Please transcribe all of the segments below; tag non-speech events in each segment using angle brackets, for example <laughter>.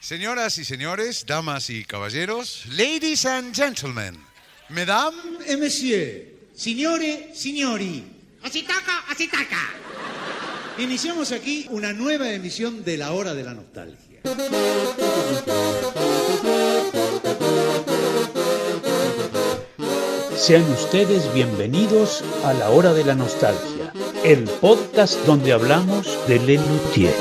Señoras y señores, damas y caballeros, ladies and gentlemen, mesdames et messieurs, signore, signori, Así toca, así toca. iniciamos aquí una nueva emisión de La Hora de la Nostalgia. Sean ustedes bienvenidos a la Hora de la Nostalgia, el podcast donde hablamos de Lelutier.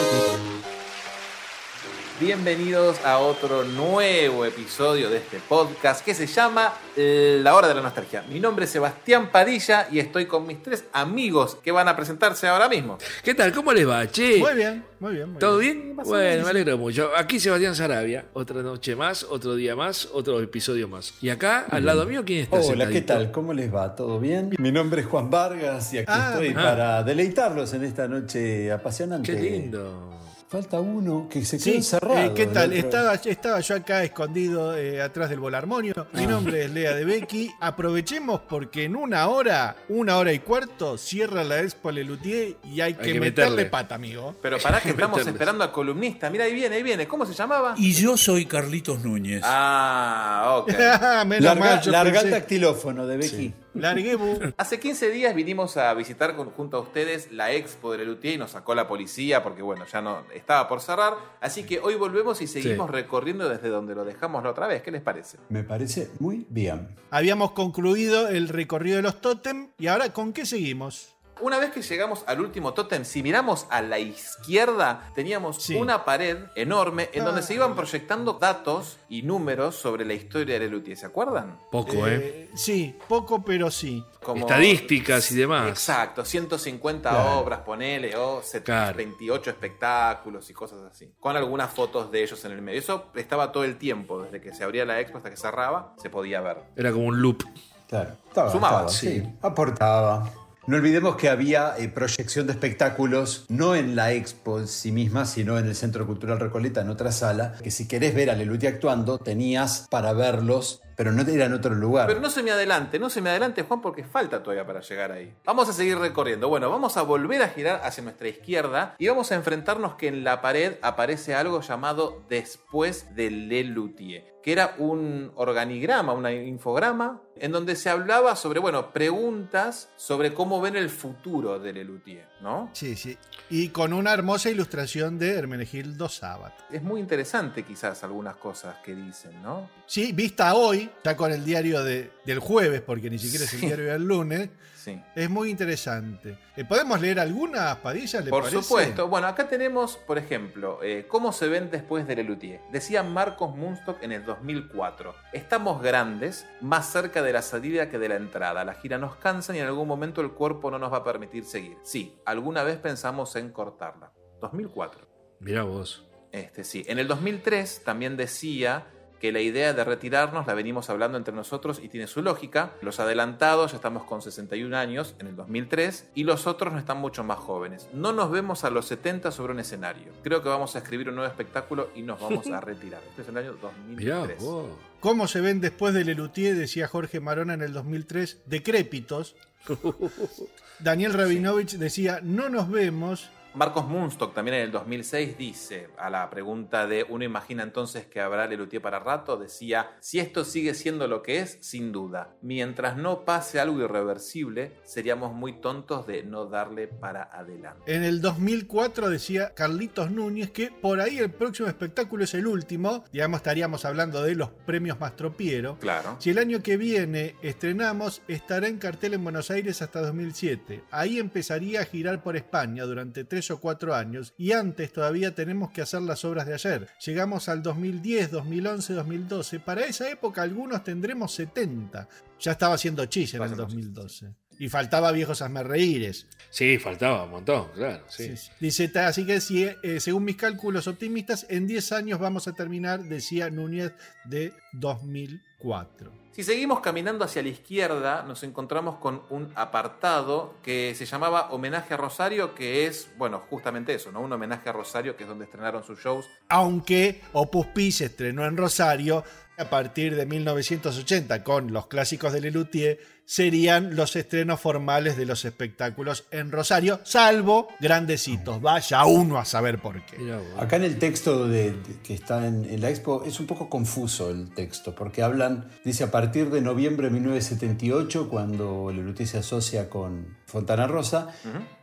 Bienvenidos a otro nuevo episodio de este podcast que se llama eh, La Hora de la Nostalgia. Mi nombre es Sebastián Padilla y estoy con mis tres amigos que van a presentarse ahora mismo. ¿Qué tal? ¿Cómo les va, che? Muy bien, muy bien. muy ¿Todo bien. Bueno, me alegro mucho. Aquí Sebastián Sarabia. Otra noche más, otro día más, otro episodio más. Y acá, al lado mío, ¿quién está Hola, ¿qué tal? ¿Cómo les va? ¿Todo bien? Mi nombre es Juan Vargas y aquí Ah, estoy ah. para deleitarlos en esta noche apasionante. Qué lindo. Falta uno que se quedó Sí, encerrado. eh, ¿qué tal? Estaba, estaba yo acá escondido eh, atrás del volarmonio. Mi nombre es Lea de Becky. Aprovechemos porque en una hora, una hora y cuarto, cierra la Expo Lelutier y hay que, que meterle meterle. pata, amigo. Pero para que estamos esperando al columnista. Mira, ahí viene, ahí viene. ¿Cómo se llamaba? Y yo soy Carlitos Núñez. Ah, ok. <laughs> Menos Larga, mal, larga el pensé- dactilófono de Becky. Bu. Hace 15 días vinimos a visitar con- junto a ustedes la expo de Lelutier y nos sacó la policía porque, bueno, ya no estaba por cerrar. Así que hoy volvemos y seguimos Sí. recorriendo desde donde lo dejamos la otra vez. ¿Qué les parece? Me parece muy bien. Habíamos concluido el recorrido de los tótem y ahora ¿con qué seguimos? Una vez que llegamos al último tótem, si miramos a la izquierda, teníamos Sí. una pared enorme en donde Ah. se iban proyectando datos y números sobre la historia de Lelutier. ¿Se acuerdan? Poco, ¿eh? Eh, sí, poco pero sí. Como- Estadísticas y demás. Exacto, 150 Claro. obras, ponele, o Claro. 28 espectáculos y cosas así. Con algunas fotos de ellos en el medio. Eso estaba todo el tiempo, desde que se abría la expo hasta que cerraba, se podía ver. Era como un loop. Claro. Estaba, Sumaba, estaba, sí. Aportaba. No olvidemos que había eh, proyección de espectáculos, no en la expo en sí misma, sino en el Centro Cultural Recoleta, en otra sala, que si querés ver a Leluti actuando, tenías para verlos, pero no era en otro lugar. Pero no se me adelante, no se me adelante, Juan, porque falta todavía para llegar ahí. Vamos a seguir recorriendo. Bueno, vamos a volver a girar hacia nuestra izquierda y vamos a enfrentarnos que en la pared aparece algo llamado Después de Lelutier, que era un organigrama, un infograma, en donde se hablaba sobre, bueno, preguntas sobre cómo ven el futuro de Lelutier, ¿no? Sí, sí. Y con una hermosa ilustración de Hermenegildo Sabat. Es muy interesante quizás algunas cosas que dicen, ¿no? Sí, vista hoy, ya con el diario de- del jueves, porque ni siquiera es el Sí. diario del lunes, Sí. es muy interesante. Eh, ¿Podemos leer algunas, Padilla? ¿Le Por parece? supuesto. Bueno, acá tenemos, por ejemplo, eh, cómo se ven después de Lelutier. Decía Marcos Munstock en el 2004. Estamos grandes, más cerca de la salida que de la entrada. La gira nos cansa y en algún momento el cuerpo no nos va a permitir seguir. Sí, alguna vez pensamos en cortarla. 2004. Mirá vos. Este, sí. En el 2003 también decía que la idea de retirarnos la venimos hablando entre nosotros y tiene su lógica. Los adelantados ya estamos con 61 años en el 2003 y los otros no están mucho más jóvenes. No nos vemos a los 70 sobre un escenario. Creo que vamos a escribir un nuevo espectáculo y nos vamos a <laughs> retirar. Este es el año Mirá 2003. vos. ¿Cómo se ven después de Lelutier? Decía Jorge Marona en el 2003, decrépitos. <laughs> Daniel Rabinovich decía, no nos vemos. Marcos Munstock también en el 2006 dice, a la pregunta de uno imagina entonces que habrá Lelutier para rato, decía, si esto sigue siendo lo que es, sin duda, mientras no pase algo irreversible, seríamos muy tontos de no darle para adelante. En el 2004 decía Carlitos Núñez que por ahí el próximo espectáculo es el último. Digamos, estaríamos hablando de los premios Mastropiero. Claro. Si el año que viene estrenamos, estará en cartel en Buenos Aires hasta 2007. Ahí empezaría a girar por España durante tres o cuatro años y antes todavía tenemos que hacer las obras de ayer. Llegamos al 2010, 2011, 2012. Para esa época algunos tendremos 70. Ya estaba haciendo chis en el Pasando 2012. Y faltaba viejos reíres. Sí, faltaba un montón, claro. Sí. Dice, "Ta- así que si, eh, según mis cálculos optimistas, en 10 años vamos a terminar, decía Núñez, de 2004. Si seguimos caminando hacia la izquierda, nos encontramos con un apartado que se llamaba Homenaje a Rosario, que es, bueno, justamente eso, ¿no? Un homenaje a Rosario, que es donde estrenaron sus shows. Aunque Opus Pi se estrenó en Rosario, a partir de 1980 con los clásicos de Lelutier serían los estrenos formales de los espectáculos en Rosario, salvo grandecitos. Vaya uno a saber por qué. Acá en el texto de, de- que está en, en la expo es un poco confuso el texto, porque hablan, dice a partir de noviembre de 1978, cuando Lelutier se asocia con Fontana Rosa,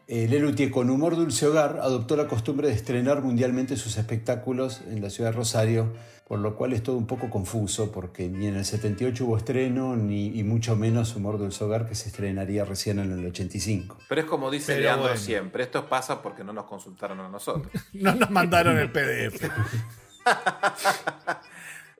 eh, Lelutier con humor dulce hogar adoptó la costumbre de estrenar mundialmente sus espectáculos en la ciudad de Rosario, por lo cual es todo un poco confuso, porque ni en el 78 hubo estreno, ni y mucho menos humor dulce hogar que se estrenaría recién en el 85. Pero es como dice Pero Leandro bueno. siempre, esto pasa porque no nos consultaron a nosotros. <laughs> No nos mandaron el PDF. <laughs>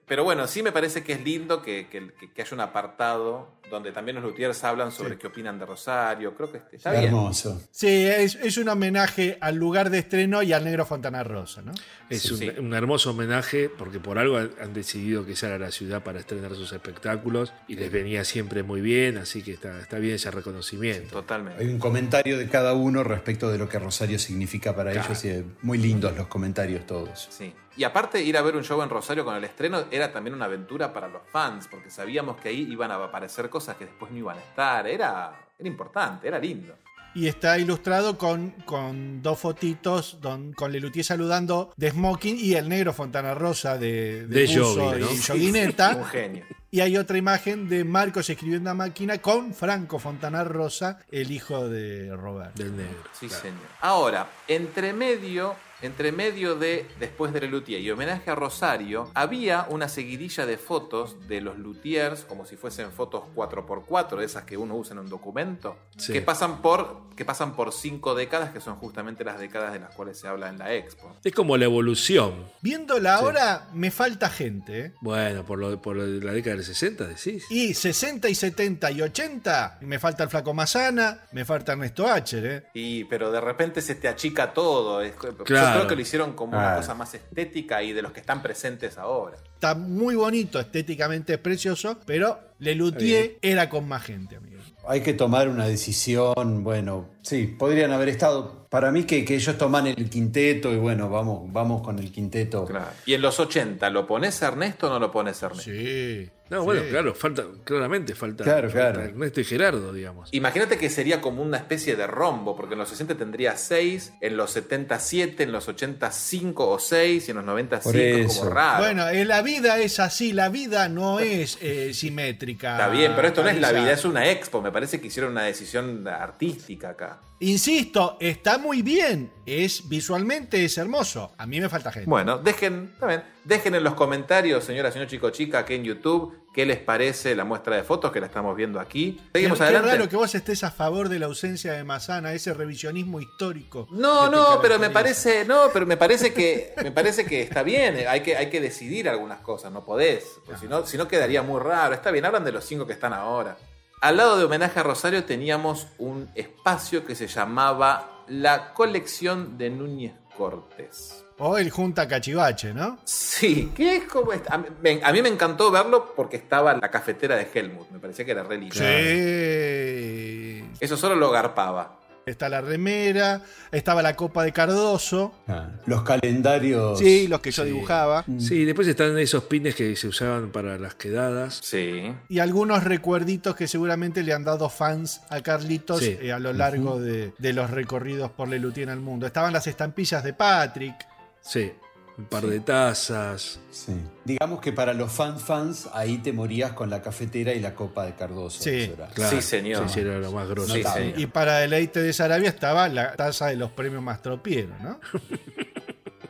Pero bueno, sí me parece que es lindo que, que- haya un apartado donde también los luthiers hablan sobre qué opinan de Rosario. Creo que está bien. Hermoso. Sí, es, es un homenaje al lugar de estreno y al negro Fontana Rosa, ¿no? Es Sí, un, sí. un hermoso homenaje porque por algo han, decidido que sea la ciudad para estrenar sus espectáculos y les venía siempre muy bien, así que está, está bien ese reconocimiento. Totalmente. Hay un comentario de cada uno respecto de lo que Rosario significa para ellos y muy lindos los comentarios todos. Sí. Y aparte, ir a ver un show en Rosario con el estreno era también una aventura para los fans, porque sabíamos que ahí iban a aparecer cosas que después no iban a estar. Era, era importante, era lindo. Y está ilustrado con, con dos fotitos don- con Lelutier saludando de Smoking y el negro Fontana Rosa de, De ¿no? y Un joguineta. genio. y hay otra imagen de Marcos escribiendo a máquina con Franco Fontana Rosa, el hijo de Roberto. Del negro. Sí, claro. señor. Ahora, entre medio, entre medio de Después de Luthier y homenaje a Rosario, había una seguidilla de fotos de los luthiers, como si fuesen fotos 4x4, de esas que uno usa en un documento, Sí. que, pasan por, que pasan por cinco décadas, que son justamente las décadas de las cuales se habla en la expo. Es como la evolución. Viéndola ahora, me falta gente. ¿eh? Bueno, por, lo, por lo de la década del 60, decís. Y 60 y 70 y 80, me falta el Flaco Mazana, me falta Ernesto Acher. ¿eh? Y, pero de repente se te achica todo. es- Yo Claro. creo que lo hicieron como una cosa más estética y de los que están presentes ahora. Está muy bonito, estéticamente es precioso, pero Lelutier era con más gente, amigo. Hay que tomar una decisión, bueno, sí, podrían haber estado. Para mí que, que ellos toman el quinteto y bueno, vamos, vamos con el quinteto. Claro. Y en los 80, ¿lo pones Ernesto o no lo pones Ernesto? Sí. No, sí. bueno, claro, falta, claramente falta, Claro, falta claro. Ernesto y Gerardo, digamos. Imagínate que sería como una especie de rombo, porque en los 60 tendría 6, en los 70 7, en los 80 5 o 6 y en los 90 Por 5, eso. como raro. Bueno, eh, la vida es así, la vida no es eh, simétrica. Está bien, pero esto no es la vida, es una expo. Me parece que hicieron una decisión artística acá. Insisto, está muy bien, es visualmente es hermoso. A mí me falta gente. Bueno, dejen, también, dejen en los comentarios, señora, señor chico, chica, aquí en YouTube, qué les parece la muestra de fotos que la estamos viendo aquí. Seguimos qué adelante. raro que vos estés a favor de la ausencia de Mazana, ese revisionismo histórico. No, que no, pero me parece, no, pero me parece que me parece que está bien. Hay que, hay que decidir algunas cosas, no podés. porque si no, si no quedaría muy raro. Está bien, hablan de los cinco que están ahora. Al lado de homenaje a Rosario teníamos un espacio que se llamaba la colección de Núñez Cortés. O el Junta Cachivache, ¿no? Sí, que es como a mí, me- a mí me encantó verlo porque estaba la cafetera de Helmut. Me parecía que era re. Sí. Eso solo lo garpaba. Está la remera, estaba la copa de Cardoso. Ah, Los calendarios. Sí, los que yo Sí. dibujaba. Sí, después están esos pines que se usaban para las quedadas. Sí. Y algunos recuerditos que seguramente le han dado fans a Carlitos Sí. eh, a lo largo de, de los recorridos por Lelutier en el mundo. Estaban las estampillas de Patrick. Sí, un par de tazas. Sí. Digamos que para los fans fans, ahí te morías con la cafetera y la copa de Cardoso. Sí, Claro, Sí, señor. Sí, sí, era lo más grosso. Sí. Y para deleite de Sarabia estaba la taza de los premios Mastropiero, ¿no?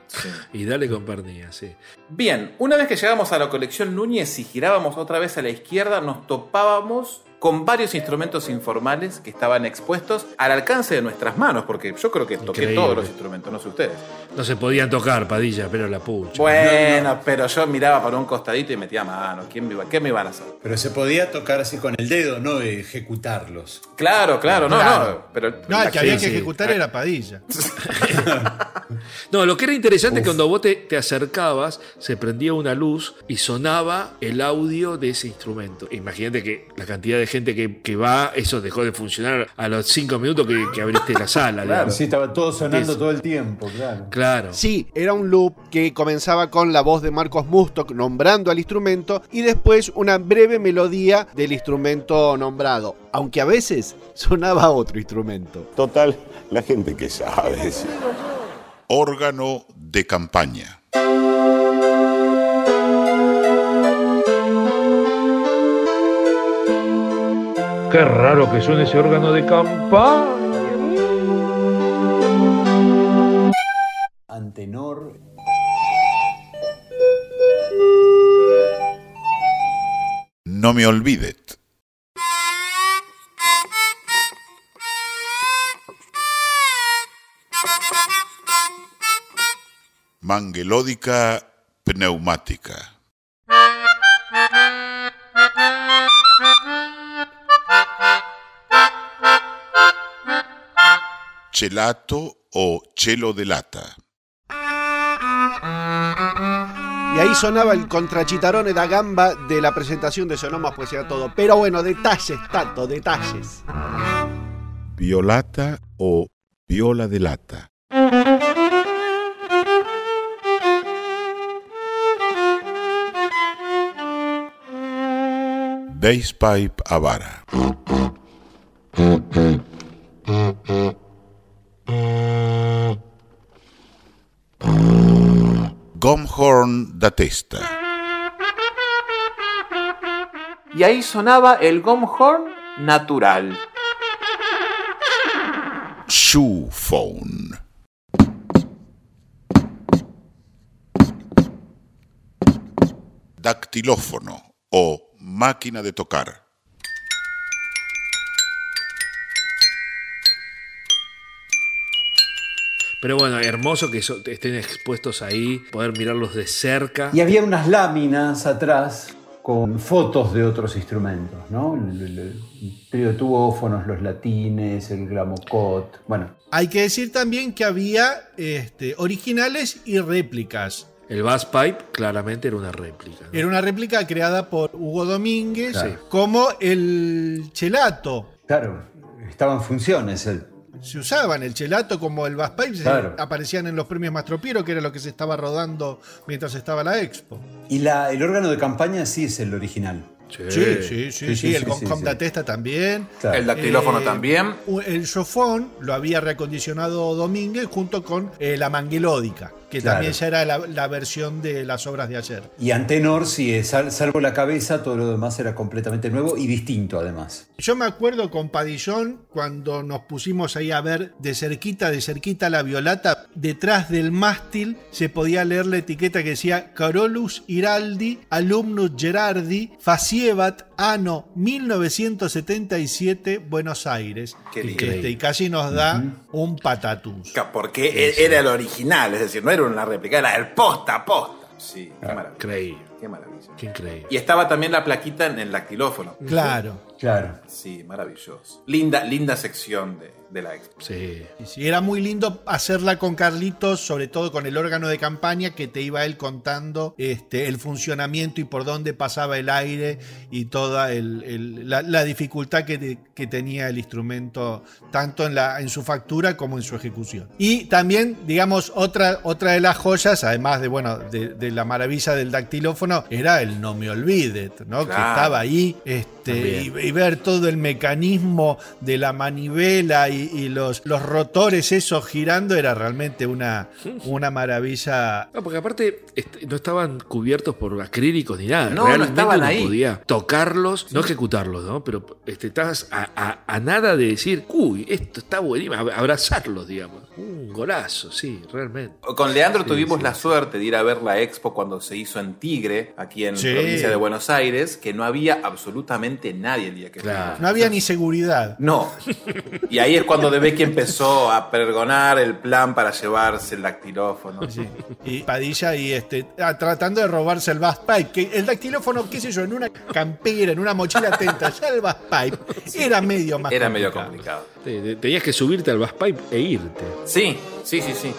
sí. Y dale con pernilla, sí. Bien, una vez que llegamos a la colección Núñez y girábamos otra vez a la izquierda, nos topábamos con varios instrumentos informales que estaban expuestos al alcance de nuestras manos, porque yo creo que toqué Increíble. todos los instrumentos, no sé ustedes. No se podían tocar, Padilla, pero la pucha. Bueno, pero yo miraba para un costadito y metía mano. ¿Quién me iba- ¿Qué me iban a hacer? Pero se podía tocar así con el dedo, no ejecutarlos. Claro, claro, no, Claro. no. Pero No, el que había sí, que sí. ejecutar era Padilla. <laughs> <laughs> <laughs> No, lo que era interesante es que cuando vos te, te acercabas, se prendía una luz y sonaba el audio de ese instrumento. Imagínate que la cantidad de gente que, que va, eso dejó de funcionar a los cinco minutos que, que abriste la sala. digamos. Sí, estaba todo sonando Eso. todo el tiempo, claro. Claro. Sí, era un loop que comenzaba con la voz de Marcos Mustok nombrando al instrumento y después una breve melodía del instrumento nombrado, aunque a veces sonaba otro instrumento. Total, la gente que sabe. Órgano de campaña. Qué raro que suene ese órgano de campaña. Antenor. No me olvidet. Mangelódica pneumática. Chelato o chelo de lata. Y ahí sonaba el contrachitarone da gamba de la presentación de Sonoma Poesía Todo. Pero bueno, detalles, Tato, detalles. Violata o viola de lata. Basepipe a vara. Gomhorn da testa. Y ahí sonaba el gomhorn natural. Shoephone. Dactilófono o máquina de tocar. Pero bueno, hermoso que estén expuestos ahí, poder mirarlos de cerca. Y había unas láminas atrás con fotos de otros instrumentos, ¿no? El, el- el trío de tubófonos, los latines, el gramocot. Bueno, Hay que decir también que había este, originales y réplicas. El bass pipe claramente era una réplica. ¿no? Era una réplica creada por Hugo Domínguez, Claro. como el chelato. claro, estaba en funciones él. Se usaban el chelato como el bass pipe, se- Claro. aparecían en los premios Mastropiero, que era lo que se estaba rodando mientras estaba la expo. Y la, el órgano de campaña sí es el original. Sí. Sí, sí, sí, sí, sí, el sí, con sí, com sí. da testa también. Claro. El dactilófono Eh, también. El sofón lo había reacondicionado Domínguez junto con eh, la manguelódica, que Claro. también ya era la, la versión de las obras de ayer. Y Antenor, sí, es, sal- salvo la cabeza, todo lo demás era completamente nuevo y distinto además. Yo me acuerdo con Padillón cuando nos pusimos ahí a ver de cerquita, de cerquita la violata, detrás del mástil se podía leer la etiqueta que decía Carolus Iraldi, alumnus Gerardi, Faciebat, anno 1977, Buenos Aires. Qué lindo. Este, y casi nos da un patatús. Porque e- era el original, es decir, no era una réplica, era el posta a posta. Sí, qué maravilla. Increíble. Qué maravilla. Qué increíble. Y estaba también la plaquita en el dactilófono. Claro. Claro. Sí, maravilloso. Linda, linda sección de, de la expo. Sí. Era muy lindo hacerla con Carlitos, sobre todo con el órgano de campaña que te iba él contando este, el funcionamiento y por dónde pasaba el aire y toda la, la dificultad que, que tenía el instrumento, tanto en, la, en su factura como en su ejecución. Y también, digamos, otra, otra de las joyas, además de, bueno, de, de la maravilla del dactilófono, era el No Me Olvides, ¿no? que estaba ahí este, y, y ver todo el mecanismo de la manivela y, y los, los rotores esos girando era realmente una, una maravilla. No, porque aparte est- no estaban cubiertos por acrílicos ni nada. No, no Realmente estaban ahí. podía tocarlos, no ejecutarlos, ¿no? Pero este, estabas a, a- a nada de decir, uy, esto está buenísimo, ab- abrazarlos, digamos. Un golazo, sí, realmente. Con Leandro tuvimos la suerte de ir a ver la expo cuando se hizo en Tigre, aquí en Sí. provincia de Buenos Aires, que no había absolutamente nadie el día que Claro. No había ni seguridad. No. Y ahí es cuando Debecky empezó a pregonar el plan para llevarse el dactilófono. Sí. Y Padilla y este ah, tratando de robarse el bass pipe, que el dactilófono, qué sé yo, en una campera, en una mochila atenta, ya el bass pipe era medio más Era medio complicado. complicado. Te- te- Tenías que subirte al bass pipe e irte. Sí, sí, sí, sí.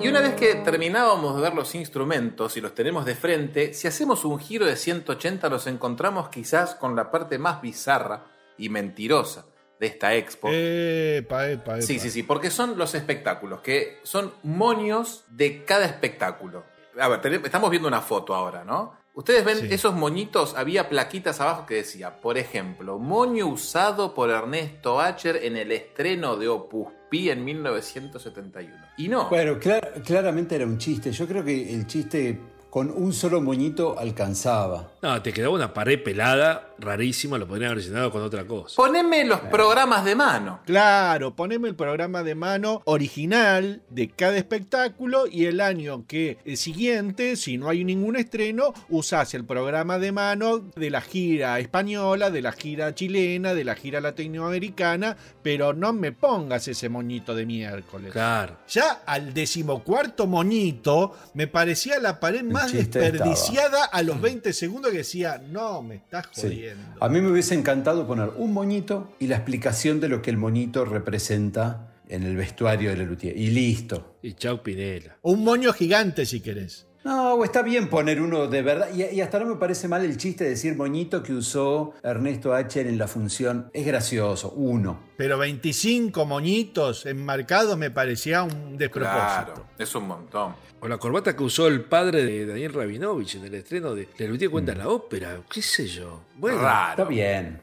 Y una vez que terminábamos de ver los instrumentos y los tenemos de frente, si hacemos un giro de 180 nos encontramos quizás con la parte más bizarra y mentirosa de esta expo. Epa, epa, epa. Sí, sí, sí, porque son los espectáculos, que son moños de cada espectáculo. A ver, estamos viendo una foto ahora, ¿no? Ustedes ven Sí. esos moñitos, había plaquitas abajo que decía, por ejemplo, moño usado por Ernesto Acher en el estreno de Opus Pi en 1971. Y no. Bueno, clar- claramente era un chiste. Yo creo que el chiste con un solo moñito alcanzaba. No, te quedaba una pared pelada, rarísima, lo podrían haber llenado con otra cosa. Poneme los programas de mano. Claro, poneme el programa de mano original de cada espectáculo y el año que el siguiente, si no hay ningún estreno, usás el programa de mano de la gira española, de la gira chilena, de la gira latinoamericana, pero no me pongas ese moñito de miércoles. Claro. Ya al decimocuarto moñito me parecía la pared más desperdiciada a los 20 segundos que decía, no, me estás Sí. jodiendo. A mí me hubiese encantado poner un moñito y la explicación de lo que el moñito representa en el vestuario de Lelutier. Y listo. Y chau Pinela. Un moño gigante si querés. No, está bien poner uno de verdad. Y, y hasta no me parece mal el chiste de decir moñito que usó Ernesto Acher en la función. Es gracioso, uno. Pero 25 moñitos enmarcados me parecía un despropósito. Claro, es un montón. O la corbata que usó el padre de Daniel Rabinovich en el estreno de Lelutier cuenta la ópera, qué sé yo. Bueno, Está bien.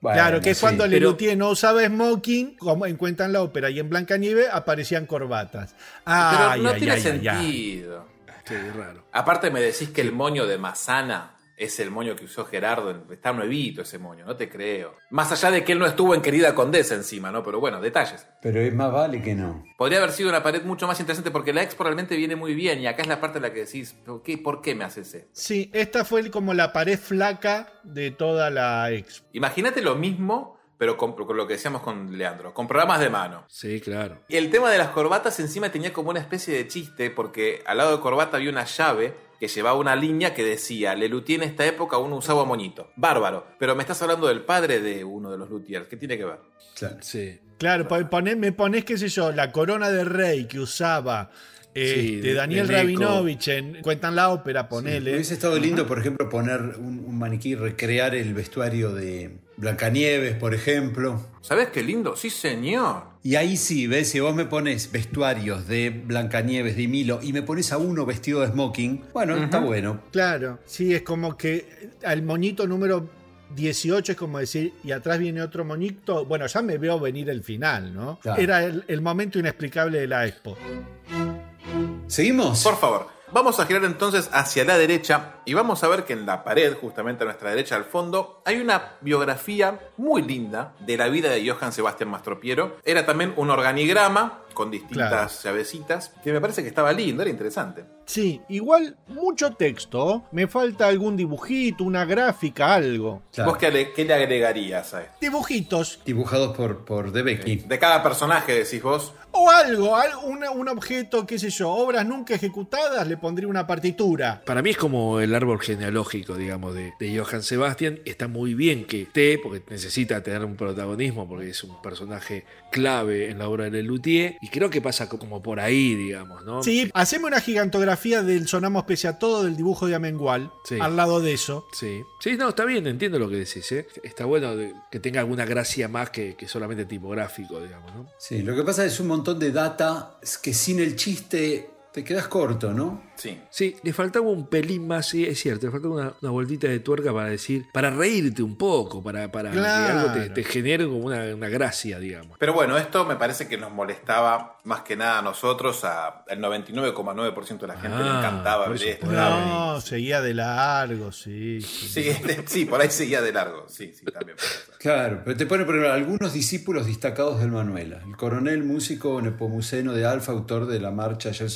Bueno, claro, que es sí. cuando pero- Lelutier no usaba smoking, como encuentran la ópera, y en Blancanieves aparecían corbatas. Ay, Pero no ay, tiene ay, ay, ay. Qué raro. Aparte me decís que el moño de Mazana es el moño que usó Gerardo. en- Está nuevito ese moño, no te creo. Más allá de que él no estuvo en Querida Condesa encima, ¿no? Pero bueno, detalles. Pero es más vale que no. Podría haber sido una pared mucho más interesante porque la expo realmente viene muy bien y acá es la parte en la que decís, ¿por qué, ¿por qué me haces esto? Sí, esta fue como la pared flaca de toda la expo. Imagínate lo mismo, pero con, con lo que decíamos con Leandro, con programas de mano. Sí, claro. Y el tema de las corbatas encima tenía como una especie de chiste, porque al lado de corbata había una llave que llevaba una línea que decía, Lelutier en esta época uno usaba moñito. Bárbaro. Pero me estás hablando del padre de uno de los luthiers. ¿Qué tiene que ver? Claro. Sí. Claro, po- poné- me ponés, qué sé yo, la corona de rey que usaba Sí, este, de- Daniel. Rabinovich en Cuentan la ópera, ponele. Hubiese estado lindo, por ejemplo, poner un, un maniquí, recrear el vestuario de Blancanieves, por ejemplo. ¿Sabes qué lindo? Sí, señor. Y ahí sí, ves, si vos me pones vestuarios de Blancanieves, de Milo, y me pones a uno vestido de smoking, bueno, está bueno. Claro, sí, es como que al moñito número 18 es como decir, y atrás viene otro moñito. Bueno, ya me veo venir el final, ¿no? Claro. Era el, el momento inexplicable de la expo. ¿Seguimos? Por favor, vamos a girar entonces hacia la derecha y vamos a ver que en la pared, justamente a nuestra derecha al fondo, hay una biografía muy linda de la vida de Johann Sebastián Mastropiero. Era también un organigrama con distintas Claro. llavecitas que me parece que estaba lindo, era interesante. Sí, igual mucho texto. Me falta algún dibujito, una gráfica, algo. Claro. ¿Vos qué le, qué le agregarías a esto? Dibujitos. Dibujados por, por De Becky. De cada personaje decís vos. O algo, un objeto, qué sé yo, obras nunca ejecutadas, le pondría una partitura. Para mí es como el árbol genealógico, digamos, de, de Johann Sebastian. Está muy bien que esté, porque necesita tener un protagonismo, porque es un personaje clave en la obra de Lelutier. Y creo que pasa co- como por ahí, digamos, ¿no? Sí, haceme una gigantografía del Sonamos pese a todo del dibujo de Amengual, Sí. al lado de eso. Sí. Sí, no, está bien, entiendo lo que decís, ¿eh? Está bueno que tenga alguna gracia más que, que solamente tipográfico, digamos, ¿no? Sí, lo que pasa es un montón de data que sin el chiste te quedas corto, ¿no? Sí. Sí, le faltaba un pelín más, sí, es cierto, le faltaba una, una vueltita de tuerca para decir, para reírte un poco, para, para Claro. que algo te, te genere como una, una gracia, digamos. Pero bueno, esto me parece que nos molestaba más que nada a nosotros, a el 99,9% de la gente le Ah, encantaba ver esto. No, seguía de largo, sí. sí. Sí, de- <laughs> sí, por ahí seguía de largo. Sí, sí, también. Claro, pero te pone por ejemplo, algunos discípulos destacados del Manuela. El coronel músico nepomuceno de Alfa, autor de la marcha Ayer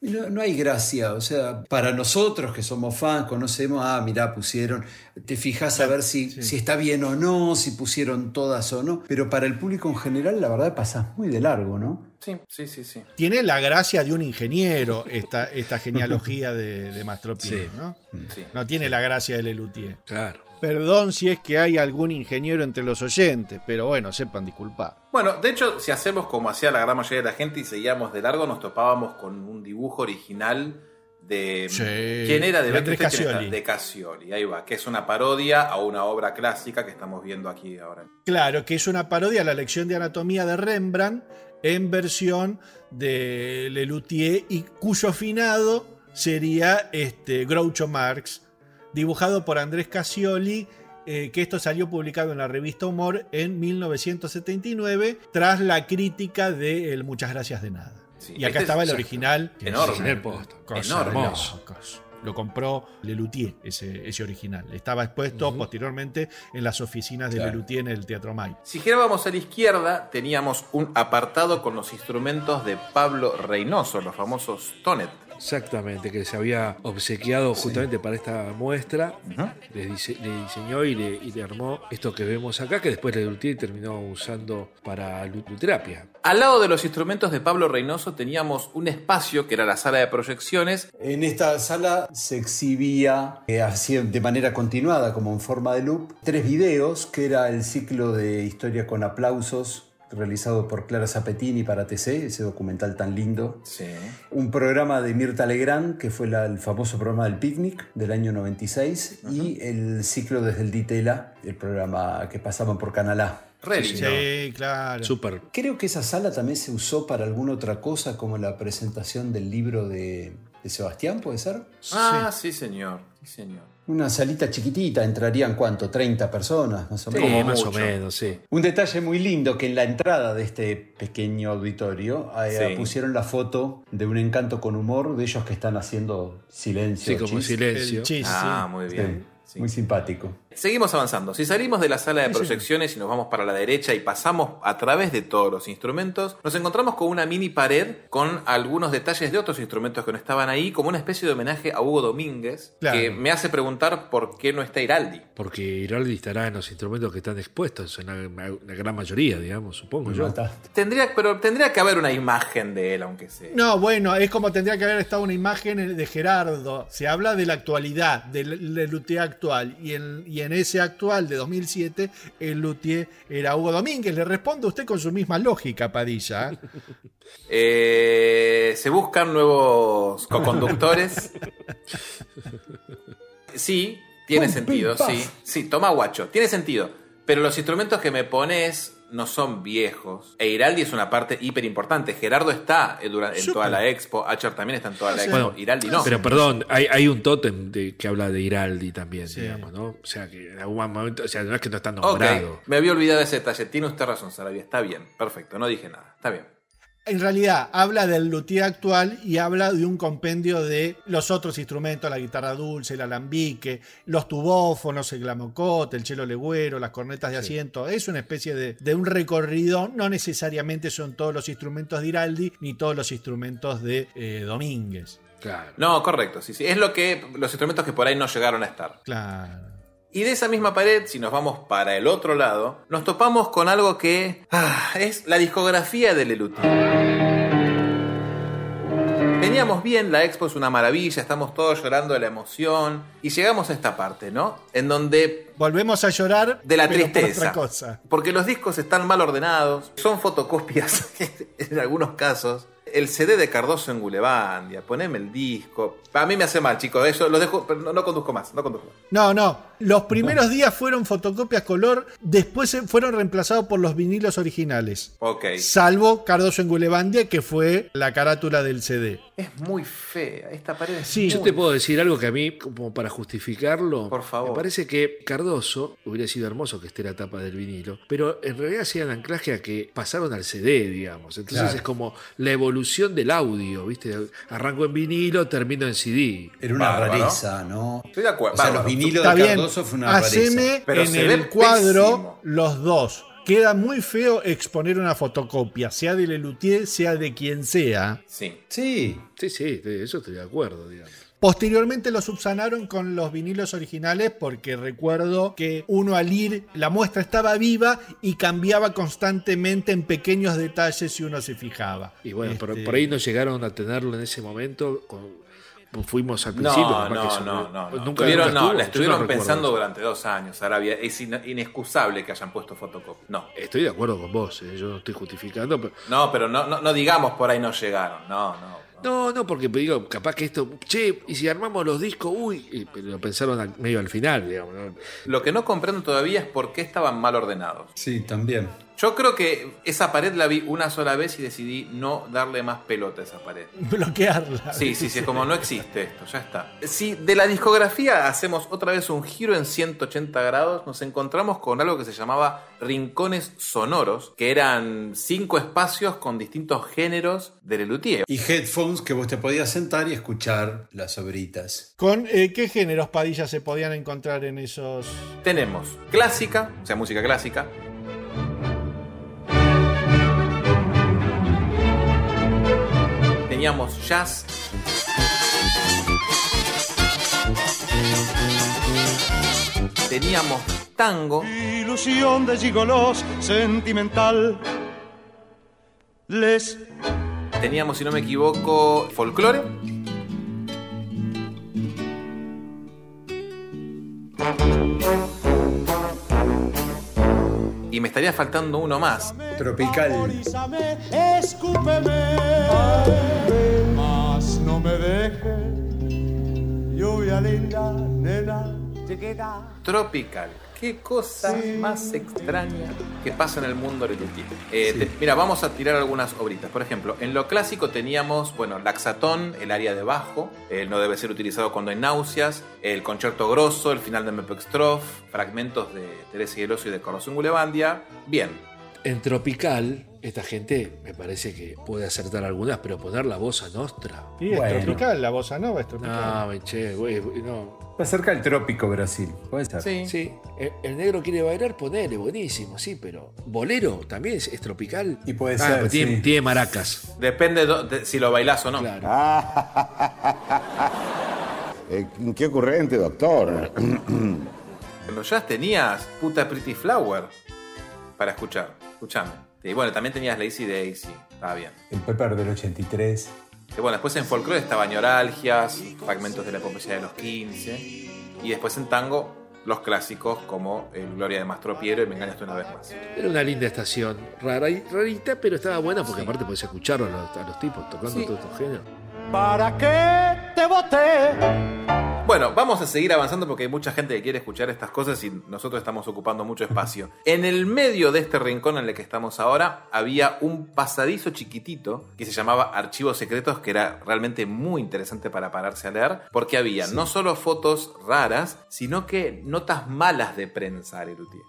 No, no hay gracia, o sea, para nosotros que somos fans, conocemos, ah, mirá, pusieron, te fijas a ver si, si está bien o no, si pusieron todas o no, pero para el público en general la verdad pasa muy de largo, ¿no? Sí, sí, sí, sí. Tiene la gracia de un ingeniero esta, esta genealogía de, de Mastropié, Sí. ¿no? Sí. No tiene la gracia de Lelutier. Claro. Perdón si es que hay algún ingeniero entre los oyentes, pero bueno, sepan disculpar. Bueno, de hecho, si hacemos como hacía la gran mayoría de la gente y seguíamos de largo, nos topábamos con un dibujo original de. Sí, ¿Quién era? De, de. Cassioli. De Cassioli, ahí va, que es una parodia a una obra clásica que estamos viendo aquí ahora. Claro, que es una parodia a la lección de anatomía de Rembrandt en versión de Lelutier y cuyo finado sería este, Groucho Marx, dibujado por Andrés Cassioli, eh, que esto salió publicado en la revista Humor en 1979, tras la crítica de El Muchas Gracias de Nada. Sí, y acá este estaba es el original. que enorme. Cosa Enorme. Lo compró Lelutier, ese, ese original. Estaba expuesto posteriormente en las oficinas de Claro. Lelutier en el Teatro May. Si girábamos a la izquierda, teníamos un apartado con los instrumentos de Pablo Reynoso, los famosos Tonet. Exactamente, que se había obsequiado justamente para esta muestra. le, dise- le diseñó y le, y le armó esto que vemos acá, que después Lelutier terminó usando para luterapia. Al lado de los instrumentos de Pablo Reynoso teníamos un espacio que era la sala de proyecciones. En esta sala se exhibía eh, así de manera continuada, como en forma de loop, tres videos, que era el ciclo de Historia con aplausos realizado por Clara Zapetini para TC, ese documental tan lindo. Sí. Un programa de Mirta Legrand, que fue la- el famoso programa del Picnic del año 96, y el ciclo desde el Ditela, el programa que pasaban por Canal A. Re Sí, claro. Súper. Creo que esa sala también se usó para alguna otra cosa, como la presentación del libro de, de Sebastián, ¿puede ser? Ah, sí, señor. Sí, señor. Una salita chiquitita, entrarían cuánto, 30 personas, más o Sí, menos. como más mucho. o menos, sí. Un detalle muy lindo que en la entrada de este pequeño auditorio eh, Sí. pusieron la foto de un encanto con humor de ellos que están haciendo silencio. Sí, como chis. silencio. El chis, Ah, sí. muy Sí, bien. Sí. Muy simpático. Seguimos avanzando. Si salimos de la sala de proyecciones y nos vamos para la derecha y pasamos a través de todos los instrumentos, nos encontramos con una mini pared con algunos detalles de otros instrumentos que no estaban ahí, como una especie de homenaje a Hugo Domínguez, Claro. que me hace preguntar por qué no está Iraldi. Porque Iraldi estará en los instrumentos que están expuestos, en la, la gran mayoría, digamos, supongo yo. Mataste. Tendría, pero tendría que haber una imagen de él, aunque sea. No, bueno, es como tendría que haber estado una imagen de Gerardo. Se habla de la actualidad, del, del actual. Y y en ese actual de 2007, el luthier era Hugo Domínguez. Le responde usted con su misma lógica, Padilla. ¿eh? <laughs> Eh, se buscan nuevos co-conductores. Sí, tiene Pum, sentido, sí. Sí, toma guacho, tiene sentido. Pero los instrumentos que me pones no son viejos. E Iraldi es una parte hiper importante. Gerardo está en, dura- en toda la expo. Acher también está en toda la expo. Bueno, Iraldi no. Pero perdón, hay, hay un tótem de, que habla de Iraldi también, Sí. digamos, ¿no? O sea, que en algún momento, o sea, no es que no está nombrado. me había olvidado ese detalle. Tiene usted razón, Sarabia. Está bien, perfecto. No dije nada. Está bien. En realidad, habla del luthier actual y habla de un compendio de los otros instrumentos, la guitarra dulce, el alambique, los tubófonos, el glamocote, el chelo legüero, las cornetas de asiento. Es una especie de, de un recorrido. No necesariamente son todos los instrumentos de Iraldi ni todos los instrumentos de eh, Domínguez. Claro. No, correcto, sí, sí. Es lo que. Los instrumentos que por ahí no llegaron a estar. Claro. Y de esa misma pared, si nos vamos para el otro lado, nos topamos con algo que ah, es la discografía de Leluti. Veníamos bien, la expo es una maravilla, estamos todos llorando de la emoción y llegamos a esta parte, ¿no? En donde Volvemos a llorar de la pero por tristeza. otra cosa. Porque los discos están mal ordenados, son fotocopias <laughs> en algunos casos. El CD de Cardoso en Gulebandia, poneme el disco. A mí me hace mal, chicos, eso lo dejo, pero no, no conduzco más, no conduzco más. No, no. Los primeros días fueron fotocopias color, después fueron reemplazados por los vinilos originales. Ok. Salvo Cardoso en Gulebandia, que fue la carátula del CD. Es muy fea, esta pared es Sí, Yo te puedo decir algo que a mí, como para justificarlo, Por favor. me parece que Cardoso hubiera sido hermoso que esté la tapa del vinilo, pero en realidad hacían anclaje a que pasaron al CD, digamos. Entonces Claro. es como la evolución del audio, ¿viste? Arranco en vinilo, termino en CD. Era una Bárbaro. rareza, ¿no? Estoy de acuerdo. O sea, Bárbaro. los vinilos Está de bien. Cardoso fue una rareza. Haceme Pero en el cuadro pésimo. los dos. Queda muy feo exponer una fotocopia, sea de Lelutier, sea de quien sea. Sí. Sí, Sí, sí, de eso estoy de acuerdo, digamos. Posteriormente lo subsanaron con los vinilos originales porque recuerdo que uno al ir, la muestra estaba viva y cambiaba constantemente en pequeños detalles si uno se fijaba. Y bueno, por, Este, por ahí no llegaron a tenerlo en ese momento. con- fuimos al No, principio. no, eso no, no, no. Nunca, no, la estuvieron pensando eso. durante dos años. Arabia. Es in- inexcusable que hayan puesto fotocopia. No. Estoy de acuerdo con vos, eh, yo no estoy justificando, pero. No, pero no, no, no digamos por ahí no llegaron. No, no. No, no, porque digo, capaz que esto, che, y si armamos los discos, uy, y- pero lo pensaron al- medio al final, digamos. ¿no? Lo que no comprendo todavía es por qué estaban mal ordenados. Sí, también. Yo creo que esa pared la vi una sola vez y decidí no darle más pelota a esa pared. bloquearla. Sí, sí, sí, es como no <laughs> existe esto, ya está. Si de la discografía hacemos otra vez un giro en 180 grados, nos encontramos con algo que se llamaba rincones sonoros, que eran cinco espacios con distintos géneros de Lelutier. Y headphones que vos te podías sentar y escuchar las obritas. ¿Con eh, qué géneros Padilla se podían encontrar en esos? Tenemos clásica, o sea, música clásica. Teníamos jazz. Teníamos tango. Ilusión de gigolos sentimental. Les Teníamos, si no me equivoco, folclore. Y me estaría faltando uno más. Tropical. Autorízame, escúpeme, mas no me deje. Lluvia linda, nena, chiquita. Tropical. Qué cosa más extraña que pasa en el mundo Lelutier. Eh, te- mira, vamos a tirar algunas obritas. Por ejemplo, en lo clásico teníamos, bueno, Laxatón, el área de bajo, el no debe ser utilizado cuando hay náuseas, el concierto grosso, el final de Mepextrof, fragmentos de Teresa y y de Corazón Gulebandia. Bien. En Tropical, esta gente me parece que puede acertar algunas, pero poner la voz a Nostra. Sí, es Bueno. tropical, la bossa nova es tropical. No, che, güey, no. Está cerca del trópico Brasil. Puede ser. Sí. Sí, el, el negro quiere bailar, ponele, buenísimo, sí, pero bolero también es, es tropical. Y puede Ah, ser, pero tiene, sí. tiene maracas. Depende do- de si lo bailás o no. Claro. <laughs> Eh, qué ocurrente, doctor. En los jazz tenías puta Pretty Flower para escuchar. Escuchame. Y bueno, también tenías Lazy Daisy. Estaba bien. El Pepper del 83. Y bueno, después en folclore estaba Ñoralgias, fragmentos de la epopeya de los 15. Y después en tango, los clásicos como el Gloria de Mastro Piero y Me engañaste una vez más. Era una linda estación, rara y rarita, pero estaba buena porque aparte podés escucharlo a los, a los tipos tocando Sí. todos estos géneros. ¿Para qué te boté? Bueno, vamos a seguir avanzando porque hay mucha gente que quiere escuchar estas cosas y nosotros estamos ocupando mucho espacio. En el medio de este rincón en el que estamos ahora había un pasadizo chiquitito que se llamaba Archivos Secretos que era realmente muy interesante para pararse a leer porque había no solo fotos raras, sino que notas malas de prensa, Arelutier.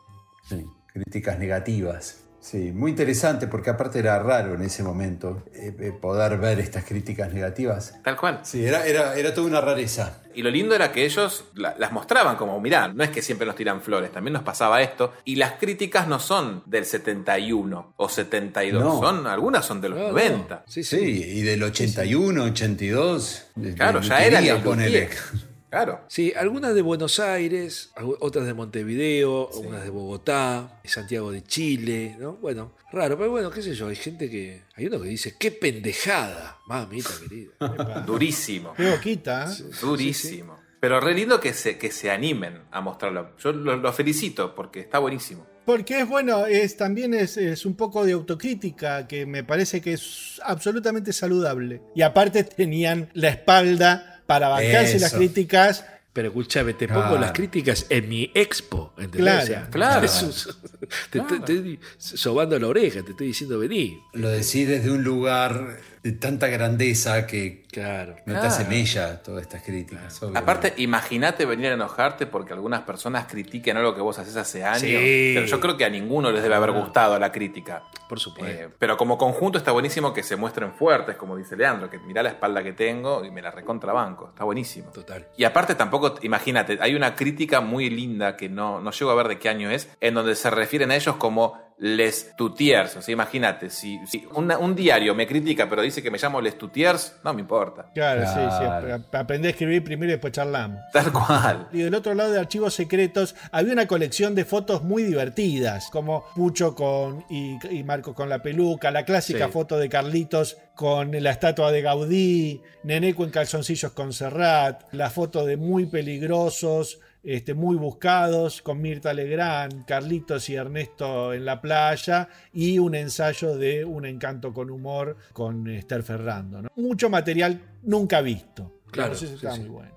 Sí, críticas negativas. Sí, muy interesante porque aparte era raro en ese momento eh, eh, poder ver estas críticas negativas. Tal cual. Sí, era, era, era toda una rareza. Y lo lindo era que ellos la- las mostraban como, mirá, no es que siempre nos tiran flores, también nos pasaba esto. Y las críticas no son del 71 o 72, No. son, algunas son de los No, no. 90. Sí, Sí, sí. y del 81, 82. de- Claro, de- ya era Lelutier. ponerle. <laughs> Claro. Sí, algunas de Buenos Aires, otras de Montevideo, algunas de Bogotá, de Santiago de Chile, ¿no? Bueno, raro, pero bueno, qué sé yo, hay gente que. Hay uno que dice, qué pendejada, mamita querida. <laughs> Durísimo. Qué boquita, ¿eh? Durísimo. Pero re lindo que se, que se animen a mostrarlo. Yo lo, lo felicito porque está buenísimo. Porque es bueno, es, también es, es un poco de autocrítica que me parece que es absolutamente saludable. Y aparte tenían la espalda para bancarse Eso. las críticas. Pero escúchame, te pongo las críticas en mi expo, ¿entendés? Claro, O sea, claro. te estoy- te estoy sobando la oreja, te estoy diciendo vení. Lo decís desde un lugar de tanta grandeza que Claro. no te hace mella todas estas críticas. Aparte, imagínate venir a enojarte porque algunas personas critiquen algo que vos haces hace años. Sí. Pero yo creo que a ninguno les debe haber gustado la crítica. Por supuesto. Eh, pero como conjunto está buenísimo que se muestren fuertes, como dice Leandro, que mirá la espalda que tengo y me la recontrabanco. Está buenísimo. Total. Y aparte tampoco, imagínate, hay una crítica muy linda que no, no llego a ver de qué año es, en donde se refiere refieren a ellos como les tutiers. O sea, imagínate, si, si una- un diario me critica pero dice que me llamo les tutiers, no me importa. Claro, sí, Claro. sí. ap- Aprendí a escribir primero y después charlamos. Tal cual. Y del otro lado de archivos secretos había una colección de fotos muy divertidas, como Pucho con y, y Marco con la peluca, la clásica Sí. foto de Carlitos con la estatua de Gaudí, Neneco en calzoncillos con Serrat, la foto de muy peligrosos, este, muy buscados, con Mirta Legrand, Carlitos y Ernesto en la playa, y un ensayo de Un encanto con humor con Esther Ferrando. ¿no? Mucho material nunca visto. Claro, Eso sí, está sí. muy bueno.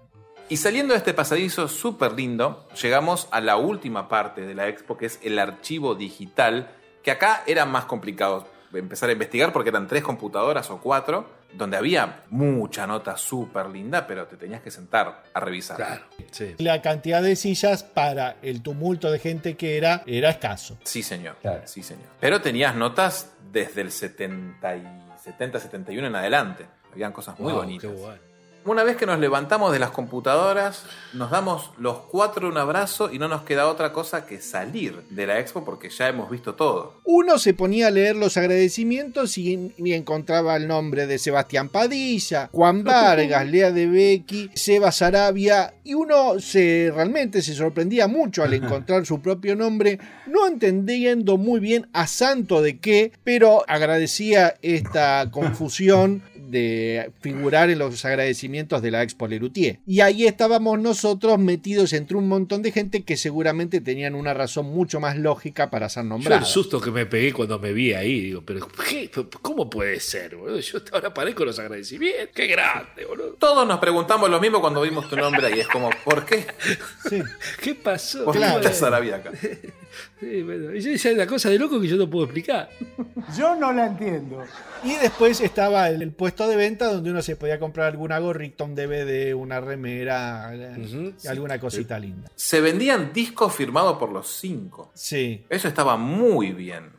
Y saliendo de este pasadizo súper lindo, llegamos a la última parte de la expo, que es el archivo digital, que acá era más complicado empezar a investigar porque eran tres computadoras o cuatro, donde había mucha nota súper linda, pero te tenías que sentar a revisar. Claro, sí. La cantidad de sillas para el tumulto de gente que era era escaso. Sí, señor. Claro. Sí, señor. Pero tenías notas desde el 70, y 70 71 en adelante. Habían cosas muy Wow, bonitas. qué bueno. Una vez que nos levantamos de las computadoras, nos damos los cuatro un abrazo y no nos queda otra cosa que salir de la expo porque ya hemos visto todo. Uno se ponía a leer los agradecimientos y, y encontraba el nombre de Sebastián Padilla, Juan <laughs> Vargas, Lea de Becky, Seba Sarabia, y uno se realmente se sorprendía mucho al <laughs> encontrar su propio nombre, no entendiendo muy bien a santo de qué, pero agradecía esta confusión de figurar en los agradecimientos de la Expo Lerutier. Y ahí estábamos nosotros metidos entre un montón de gente que seguramente tenían una razón mucho más lógica para ser Yo el nombrados. susto que me pegué cuando me vi ahí, digo, pero ¿qué? ¿cómo puede ser, boludo? Yo ahora paré con los agradecimientos. ¡Qué grande, boludo! Todos nos preguntamos lo mismo cuando vimos tu nombre y es como, ¿por qué? Sí. ¿Qué pasó? ¿Por qué Claro. estás Sarabia acá? Sí, bueno, esa es una cosa de loco que yo no puedo explicar. Yo no la entiendo. Y después estaba el, el puesto de venta donde uno se podía comprar alguna gorrita, un DVD, una remera, alguna cosita linda. Se vendían discos firmados por los cinco. Sí. Eso estaba muy bien.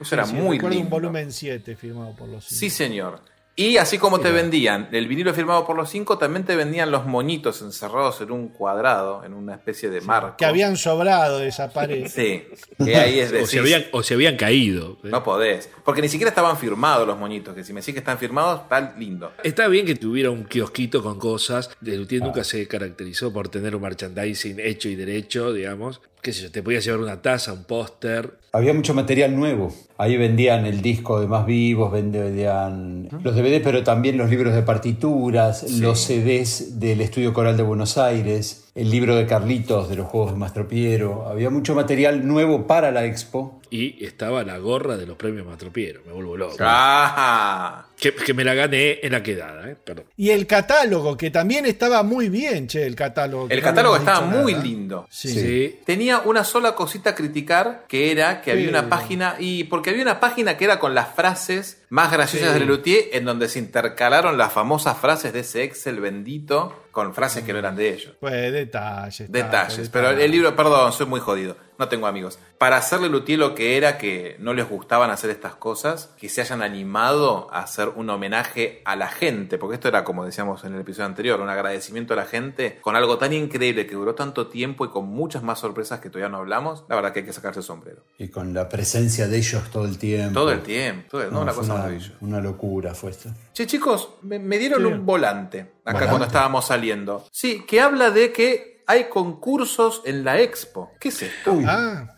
Eso era Sí, muy lindo. un volumen 7 firmado por los Sí, señor. Y así como te vendían el vinilo firmado por los cinco, también te vendían los moñitos encerrados en un cuadrado, en una especie de marco. que habían sobrado de esa pared. Sí, que ahí es <laughs> O decir, se habían, o se habían caído. ¿eh? no podés. Porque ni siquiera estaban firmados los moñitos, que si me decís que están firmados, está lindo. Está bien que tuviera un kiosquito con cosas. De Luthier nunca se caracterizó por tener un merchandising hecho y derecho, digamos. Qué sé yo, te podías llevar una taza, un póster. Había mucho material nuevo. Ahí vendían el disco de Más Vivos, vendían los DVDs, pero también los libros de partituras, los CDs del Estudio Coral de Buenos Aires, el libro de Carlitos de los Juegos de Mastro Piero. Había mucho material nuevo para la expo. Y estaba la gorra de los premios Matropiero. Me vuelvo loco. ¡Ah! Que, que me la gané en la quedada, ¿eh? Perdón. Y el catálogo, que también estaba muy bien, che, el catálogo. El catálogo estaba muy nada. lindo. Sí. Sí. Tenía una sola cosita a criticar, que era que había una página, y porque había una página que era con las frases más graciosas Sí. de Lelutier, en donde se intercalaron las famosas frases de ese Excel bendito con frases que no eran de ellos. Pues detalles. Detalles, tapo, pero detalles. el libro, perdón, soy muy jodido, no tengo amigos. Para hacerle Lutier lo que era que no les gustaban hacer estas cosas, que se hayan animado a hacer un homenaje a la gente, porque esto era como decíamos en el episodio anterior, un agradecimiento a la gente con algo tan increíble que duró tanto tiempo y con muchas más sorpresas que todavía no hablamos, la verdad que hay que sacarse el sombrero. Y con la presencia de ellos todo el tiempo. Todo el tiempo, todo el- no, una cosa una, maravillosa. una locura fue esto. Che, chicos, me, me dieron Sí. un volante acá ¿Volante? cuando estábamos saliendo. Sí, que habla de que hay concursos en la expo. ¿Qué es esto? Ah,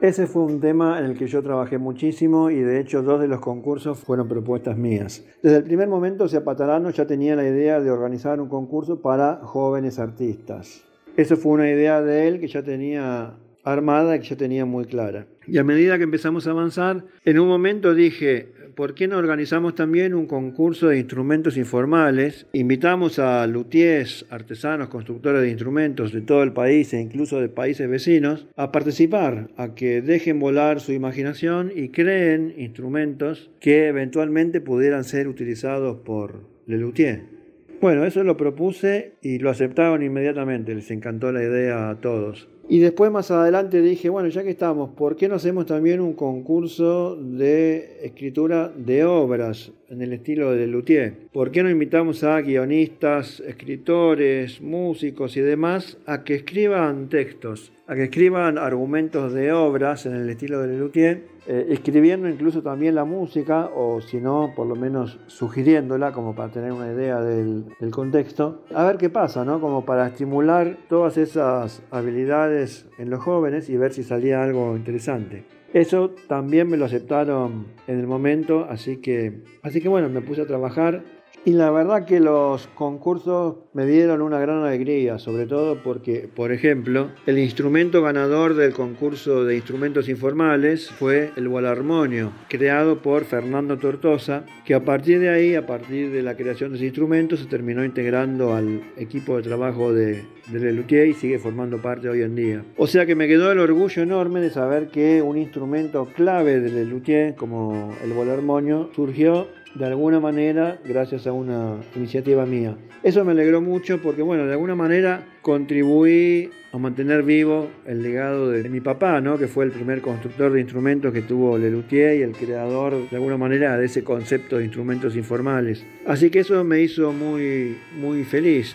Ese fue un tema en el que yo trabajé muchísimo y de hecho dos de los concursos fueron propuestas mías. Desde el primer momento Zapatarano ya tenía la idea de organizar un concurso para jóvenes artistas. Eso fue una idea de él que ya tenía armada, que ya tenía muy clara. Y a medida que empezamos a avanzar, en un momento dije, ¿por qué no organizamos también un concurso de instrumentos informales? Invitamos a luthiers, artesanos, constructores de instrumentos de todo el país e incluso de países vecinos a participar, a que dejen volar su imaginación y creen instrumentos que eventualmente pudieran ser utilizados por Le Luthier. Bueno, eso lo propuse y lo aceptaron inmediatamente, les encantó la idea a todos. Y después más adelante dije, bueno, ya que estamos, ¿por qué no hacemos también un concurso de escritura de obras en el estilo de Luthier? ¿Por qué no invitamos a guionistas, escritores, músicos y demás a que escriban textos, a que escriban argumentos de obras en el estilo de Luthier? eh, escribiendo incluso también la música, o si no, por lo menos sugiriéndola, como para tener una idea del, del contexto. A ver qué pasa, ¿no? Como para estimular todas esas habilidades en los jóvenes y ver si salía algo interesante. Eso también me lo aceptaron en el momento, así que, así que bueno, me puse a trabajar y la verdad que los concursos me dieron una gran alegría, sobre todo porque, por ejemplo, el instrumento ganador del concurso de instrumentos informales fue el bolarmonio, creado por Fernando Tortosa, que a partir de ahí, a partir de la creación de ese instrumento, se terminó integrando al equipo de trabajo de, de Lelutier y sigue formando parte hoy en día. O sea que me quedó el orgullo enorme de saber que un instrumento clave de Lelutier, como el bolarmonio, surgió de alguna manera gracias a una iniciativa mía. Eso me alegró mucho porque, bueno, de alguna manera contribuí a mantener vivo el legado de mi papá, ¿no? que fue el primer constructor de instrumentos que tuvo Lelutier y el creador, de alguna manera, de ese concepto de instrumentos informales. Así que eso me hizo muy, muy feliz.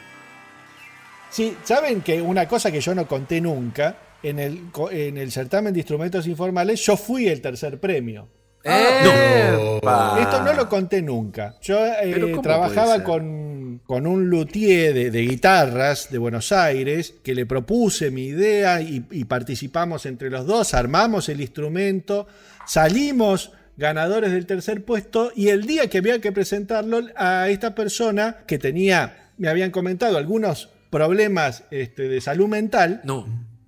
Sí, saben que una cosa que yo no conté nunca, en el, en el certamen de instrumentos informales, yo fui el tercer premio. ¡Epa! Esto no lo conté nunca. Yo eh, Pero ¿cómo puede trabajaba con, con un luthier de, de guitarras de Buenos Aires que le propuse mi idea y, y participamos entre los dos, armamos el instrumento, salimos ganadores del tercer puesto y el día que había que presentarlo a esta persona que tenía, me habían comentado algunos problemas este, de salud mental, No.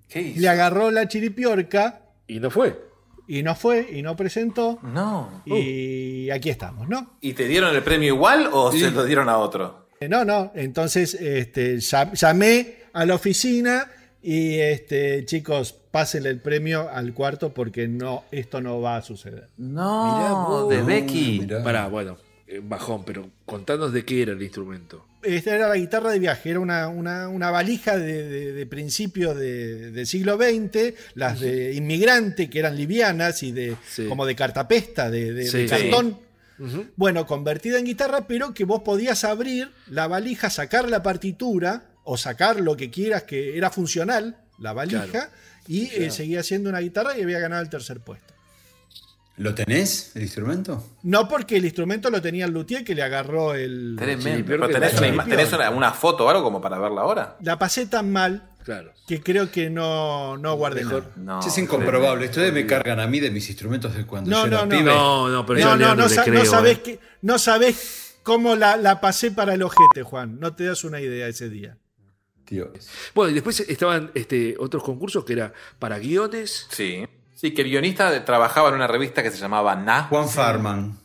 ¿Qué hizo? le agarró la chiripiorca Y no fue. Y no fue y no presentó No. y aquí estamos, ¿no? ¿Y te dieron el premio igual o se lo dieron a otro? Eh, No, no, entonces este, llam- llamé a la oficina y este, chicos, pásenle el premio al cuarto porque no, esto no va a suceder. No, Mirá vos. de Becky. Mirá. Pará, bueno, bajón, pero contanos de qué era el instrumento. Esta era la guitarra de viaje, era una, una- una valija de, de, de principios de- del siglo XX, las de inmigrante que eran livianas y de Sí. como de cartapesta, de, de- de Sí. cartón. Bueno, convertida en guitarra, pero que vos podías abrir la valija, sacar la partitura o sacar lo que quieras, que era funcional, la valija, Claro. y eh, seguía siendo una guitarra y había ganado el tercer puesto. ¿Lo tenés, el instrumento? No porque el instrumento lo tenía el luthier que le agarró el... Tremendo. ¿Pero tenés, una, tenés una, una foto o algo como para verla ahora? La pasé tan mal Claro. que creo que no, no guardé. No. Es incomprobable. Ustedes me cargan a mí de mis instrumentos de cuando No, yo era no, no. pibe. No, no, pero No, no, no, le sa- creo. no sabés eh. que, no sabés cómo la, la pasé para el ojete, Juan. No te das una idea ese día. Tío. Bueno, y después estaban este, otros concursos que era para guiones. Sí. Sí, que el guionista trabajaba en una revista que se llamaba Na. Juan Farman.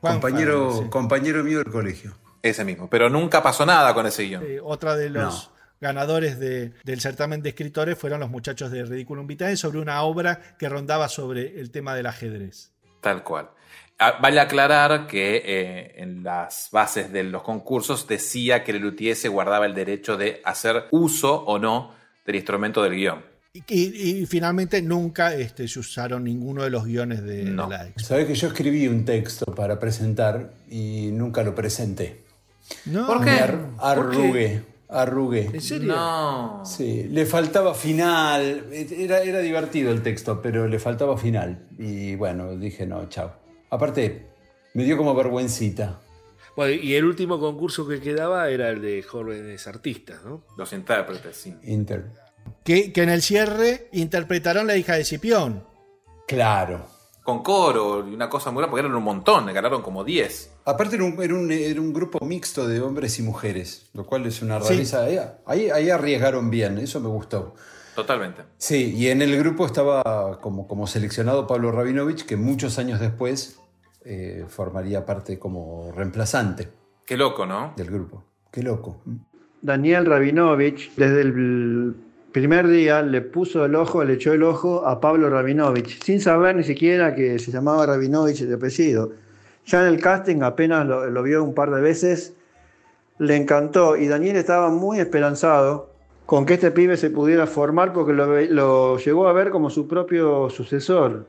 Juan compañero, Farman, sí. compañero mío del colegio. Ese mismo. Pero nunca pasó nada con ese guion. Eh, otra de los No. ganadores de- del certamen de escritores fueron los muchachos de Ridiculum Vitae sobre una obra que rondaba sobre el tema del ajedrez. Tal cual. Ah, Vale aclarar que eh, en las bases de los concursos decía que el luthier se guardaba el derecho de hacer uso o no del instrumento del guion. Y, y- y finalmente nunca este, se usaron ninguno de los guiones de, de No. la expo. Sabés que yo escribí un texto para presentar y nunca lo presenté. No, ¿Por Me qué? ar- arrugué. Arrugué. ¿En serio? No. Sí, le faltaba final. Era, era divertido el texto, pero le faltaba final. Y bueno, dije no, chao. Aparte, me dio como vergüencita. Bueno, y el último concurso que quedaba era el de jóvenes artistas, ¿no? Los intérpretes, sí. Inter. Que, que en el cierre interpretaron La hija de Cipión. Claro. Con coro y una cosa muy rara, porque eran un montón, ganaron como 10. Aparte era un, era un- era un grupo mixto de hombres y mujeres, lo cual es una rareza. Ahí, ahí, ahí arriesgaron bien, eso me gustó. Totalmente. Sí, y en el grupo estaba como, como seleccionado Pablo Rabinovich, que muchos años después eh, formaría parte como reemplazante Qué loco, ¿no? del grupo. Qué loco. Daniel Rabinovich, desde el primer día, le puso el ojo, le echó el ojo a Pablo Rabinovich, sin saber ni siquiera que se llamaba Rabinovich de apellido. Ya en el casting apenas lo, vio un par de veces, le encantó y Daniel estaba muy esperanzado con que este pibe se pudiera formar porque lo, lo llegó a ver como su propio sucesor.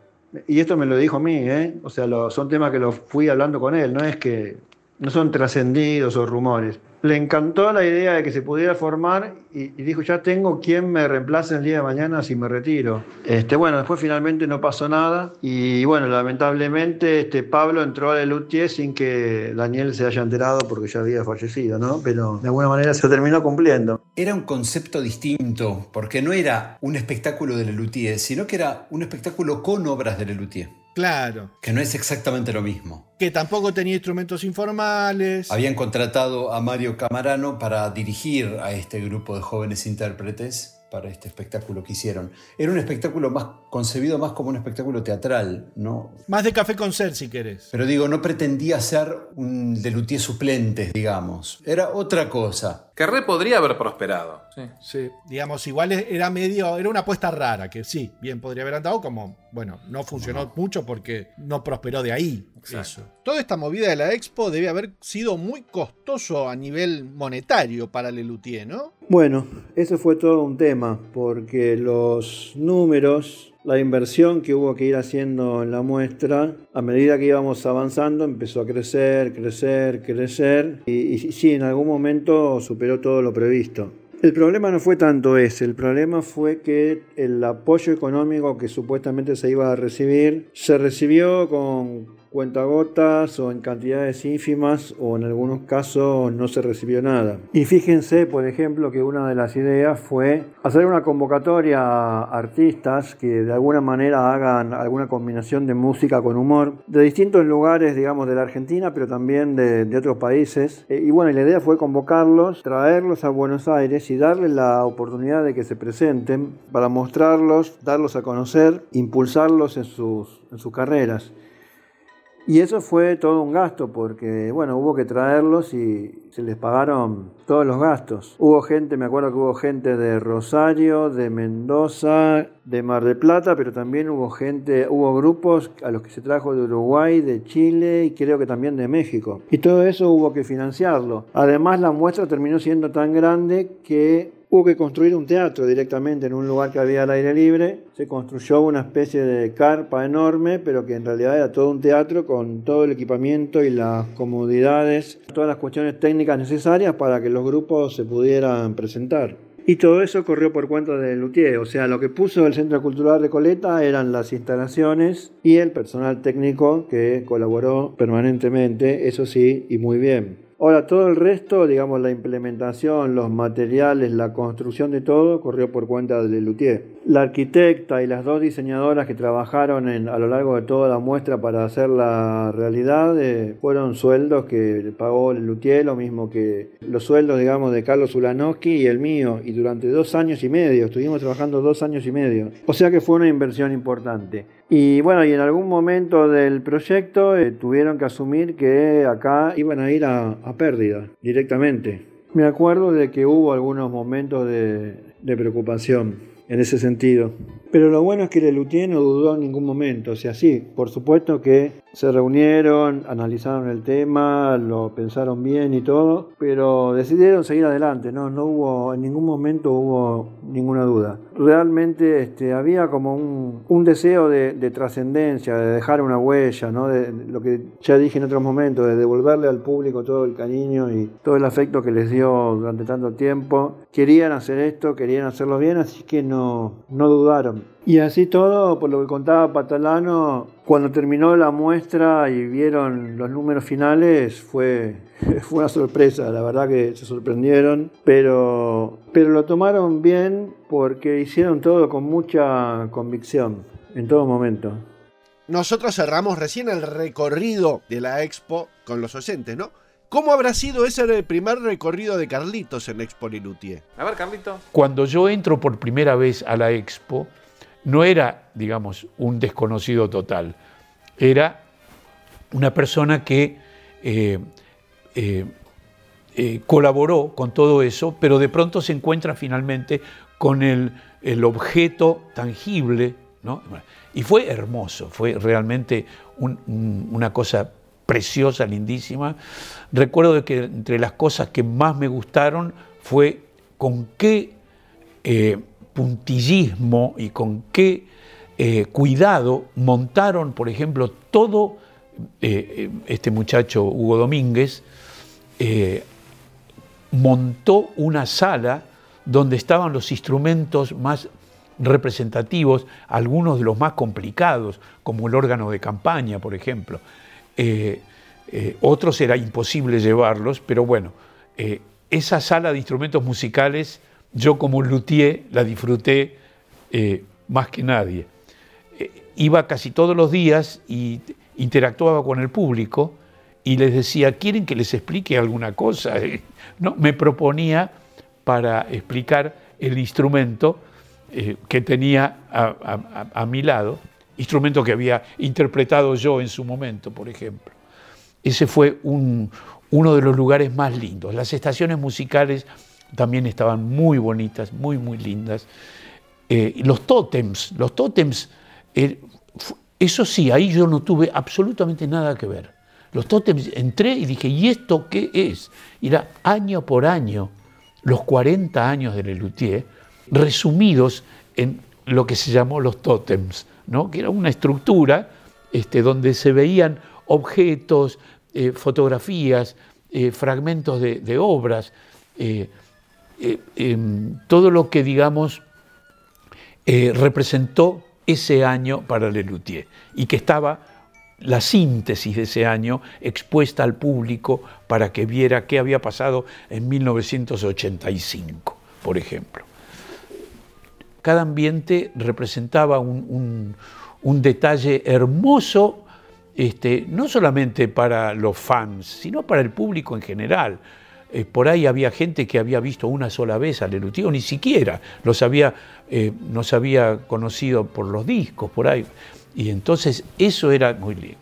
Y esto me lo dijo a mí, ¿eh? O sea, lo- son temas que lo fui hablando con él, no es que no son trascendidos o rumores. Le encantó la idea de que se pudiera formar y, dijo, ya tengo quien me reemplace el día de mañana si me retiro. Este, bueno, después finalmente no pasó nada y bueno, lamentablemente este, Pablo entró a Lelutier sin que Daniel se haya enterado porque ya había fallecido, ¿no? Pero de alguna manera se terminó cumpliendo. Era un concepto distinto, porque no era un espectáculo de Lelutier, sino que era un espectáculo con obras de Lelutier, Claro. que no es exactamente lo mismo. Que tampoco tenía instrumentos informales. Habían contratado a Mario Camarano para dirigir a este grupo de jóvenes intérpretes para este espectáculo que hicieron. Era un espectáculo más concebido más como un espectáculo teatral, ¿no? Más de café con ser, si querés. Pero digo, no pretendía ser un Lelutier suplente, digamos. Era otra cosa. Que re podría haber prosperado. Sí. Sí. Digamos, igual era medio. Era una apuesta rara, que sí, bien podría haber andado, como, bueno, no funcionó mucho porque no prosperó de ahí. Eso. Toda esta movida de la Expo debe haber sido muy costoso a nivel monetario para Lelutier, ¿no? Bueno, eso fue todo un tema, porque los números, la inversión que hubo que ir haciendo en la muestra, a medida que íbamos avanzando, empezó a crecer, crecer, crecer, y, sí, en algún momento superó todo lo previsto. El problema no fue tanto ese, el problema fue que el apoyo económico que supuestamente se iba a recibir se recibió con cuentagotas o en cantidades ínfimas o en algunos casos no se recibió nada. Y fíjense, por ejemplo, que una de las ideas fue hacer una convocatoria a artistas que de alguna manera hagan alguna combinación de música con humor de distintos lugares, digamos, de la Argentina, pero también de, de otros países. Eh, y bueno, la idea fue convocarlos, traerlos a Buenos Aires y darles la oportunidad de que se presenten para mostrarlos, darlos a conocer, impulsarlos en sus, en sus carreras. Y eso fue todo un gasto porque, bueno, hubo que traerlos y se les pagaron todos los gastos. Hubo gente, me acuerdo que hubo gente de Rosario, de Mendoza, de Mar del Plata, pero también hubo gente, hubo grupos a los que se trajo de Uruguay, de Chile y creo que también de México. Y todo eso hubo que financiarlo. Además, la muestra terminó siendo tan grande que Hubo que construir un teatro directamente en un lugar que había al aire libre. Se construyó una especie de carpa enorme, pero que en realidad era todo un teatro con todo el equipamiento y las comodidades, todas las cuestiones técnicas necesarias para que los grupos se pudieran presentar. Y todo eso corrió por cuenta de Luthier, o sea, lo que puso el Centro Cultural Recoleta eran las instalaciones y el personal técnico que colaboró permanentemente, eso sí, y muy bien. Ahora, todo el resto, digamos, la implementación, los materiales, la construcción de todo, corrió por cuenta de Luthier. La arquitecta y las dos diseñadoras que trabajaron en- a lo largo de toda la muestra para hacer la realidad eh, fueron sueldos que pagó Luthier, lo mismo que los sueldos, digamos, de Carlos Ulanowski y el mío. Y durante dos años y medio, estuvimos trabajando dos años y medio. O sea que fue una inversión importante. Y bueno, y en algún momento del proyecto eh, tuvieron que asumir que acá iban a ir a, a pérdida directamente. Me acuerdo de que hubo algunos momentos de, preocupación en ese sentido. Pero lo bueno es que Lelutier no dudó en ningún momento. O sea, sí, por supuesto que se reunieron, analizaron el tema, lo pensaron bien y todo, pero decidieron seguir adelante. No, no hubo, en ningún momento hubo ninguna duda. Realmente este, había como un, un deseo de, de trascendencia, de dejar una huella, ¿no? de, lo que ya dije en otros momentos, de devolverle al público todo el cariño y todo el afecto que les dio durante tanto tiempo. Querían hacer esto, querían hacerlo bien, así que no, no dudaron. Y así todo, por lo que contaba Patalano, cuando terminó la muestra y vieron los números finales, fue, <laughs> fue una sorpresa, la verdad que se sorprendieron, pero, pero lo tomaron bien porque hicieron todo con mucha convicción, en todo momento. Nosotros cerramos recién el recorrido de la Expo con los oyentes, ¿no? ¿Cómo habrá sido ese primer recorrido de Carlitos en Expo Lelutier? A ver, Carlito. Cuando yo entro por primera vez a la expo, no era, digamos, un desconocido total. Era una persona que eh, eh, eh, colaboró con todo eso, pero de pronto se encuentra finalmente con el, el objeto tangible, ¿no? Y fue hermoso, fue realmente un- un- una cosa preciosa, lindísima. Recuerdo que entre las cosas que más me gustaron fue con qué puntillismo y con qué eh, cuidado montaron, por ejemplo, todo eh, este muchacho Hugo Domínguez, eh, montó una sala donde estaban los instrumentos más representativos, algunos de los más complicados, como el órgano de campaña, por ejemplo. Eh, eh, otros era imposible llevarlos, pero bueno, eh, esa sala de instrumentos musicales, yo como luthier la disfruté eh, más que nadie. Eh, iba casi todos los días y interactuaba con el público y les decía, ¿quieren que les explique alguna cosa? <laughs> No, me proponía para explicar el instrumento eh, que tenía a, mi lado, instrumento que había interpretado yo en su momento, por ejemplo. Ese fue un- uno de los lugares más lindos. Las estaciones musicales también estaban muy bonitas, muy, muy lindas. Eh, los tótems, los tótems, eh, eso sí, ahí yo no tuve absolutamente nada que ver. Los tótems, entré y dije, ¿y esto qué es? Y era año por año, los 40 años de Lelutier, resumidos en lo que se llamó los tótems, ¿no? que era una estructura este, donde se veían objetos, eh, fotografías, fragmentos de obras, eh, em, todo lo que, digamos, eh, representó ese año para Lelutier y que estaba la síntesis de ese año expuesta al público para que viera qué había pasado en 1985, por ejemplo. Cada ambiente representaba un detalle hermoso, este, no solamente para los fans, sino para el público en general. Eh, por ahí había gente que había visto una sola vez a Lelutier, o ni siquiera eh, nos había conocido por los discos, por ahí. Y entonces eso era muy lindo.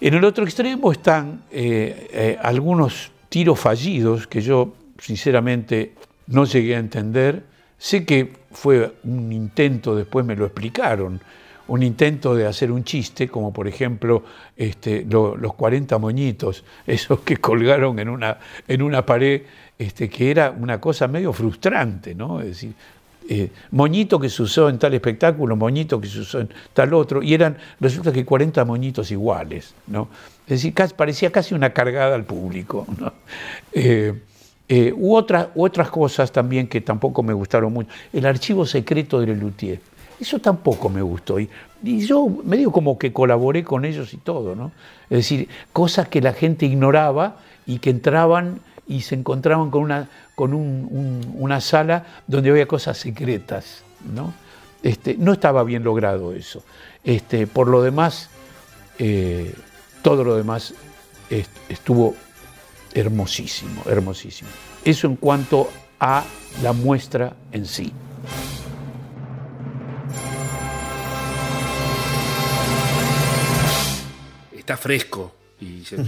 En el otro extremo están eh, algunos tiros fallidos que yo sinceramente no llegué a entender. Sé que fue un intento, después me lo explicaron, un intento de hacer un chiste, como por ejemplo este, lo- los 40 moñitos, <laughs> esos que colgaron en una, en una pared, este, que era una cosa medio frustrante, ¿no? Es decir, eh, moñito que se usó en tal espectáculo, moñito que se usó en tal otro, y eran, resulta que 40 moñitos iguales, ¿no? Es decir, parecía casi una cargada al público, <laughs> ¿no? Eh, eh, u otras cosas también que tampoco me gustaron mucho. El archivo secreto de Lelutier. Eso tampoco me gustó. Y, yo medio como que colaboré con ellos y todo, ¿no? Es decir, cosas que la gente ignoraba y que entraban y se encontraban con una, con un- un- una sala donde había cosas secretas, ¿no? Este, no estaba bien logrado eso. Este, por lo demás, eh, todo lo demás est- estuvo hermosísimo, hermosísimo. Eso en cuanto a la muestra en sí. Está fresco y se,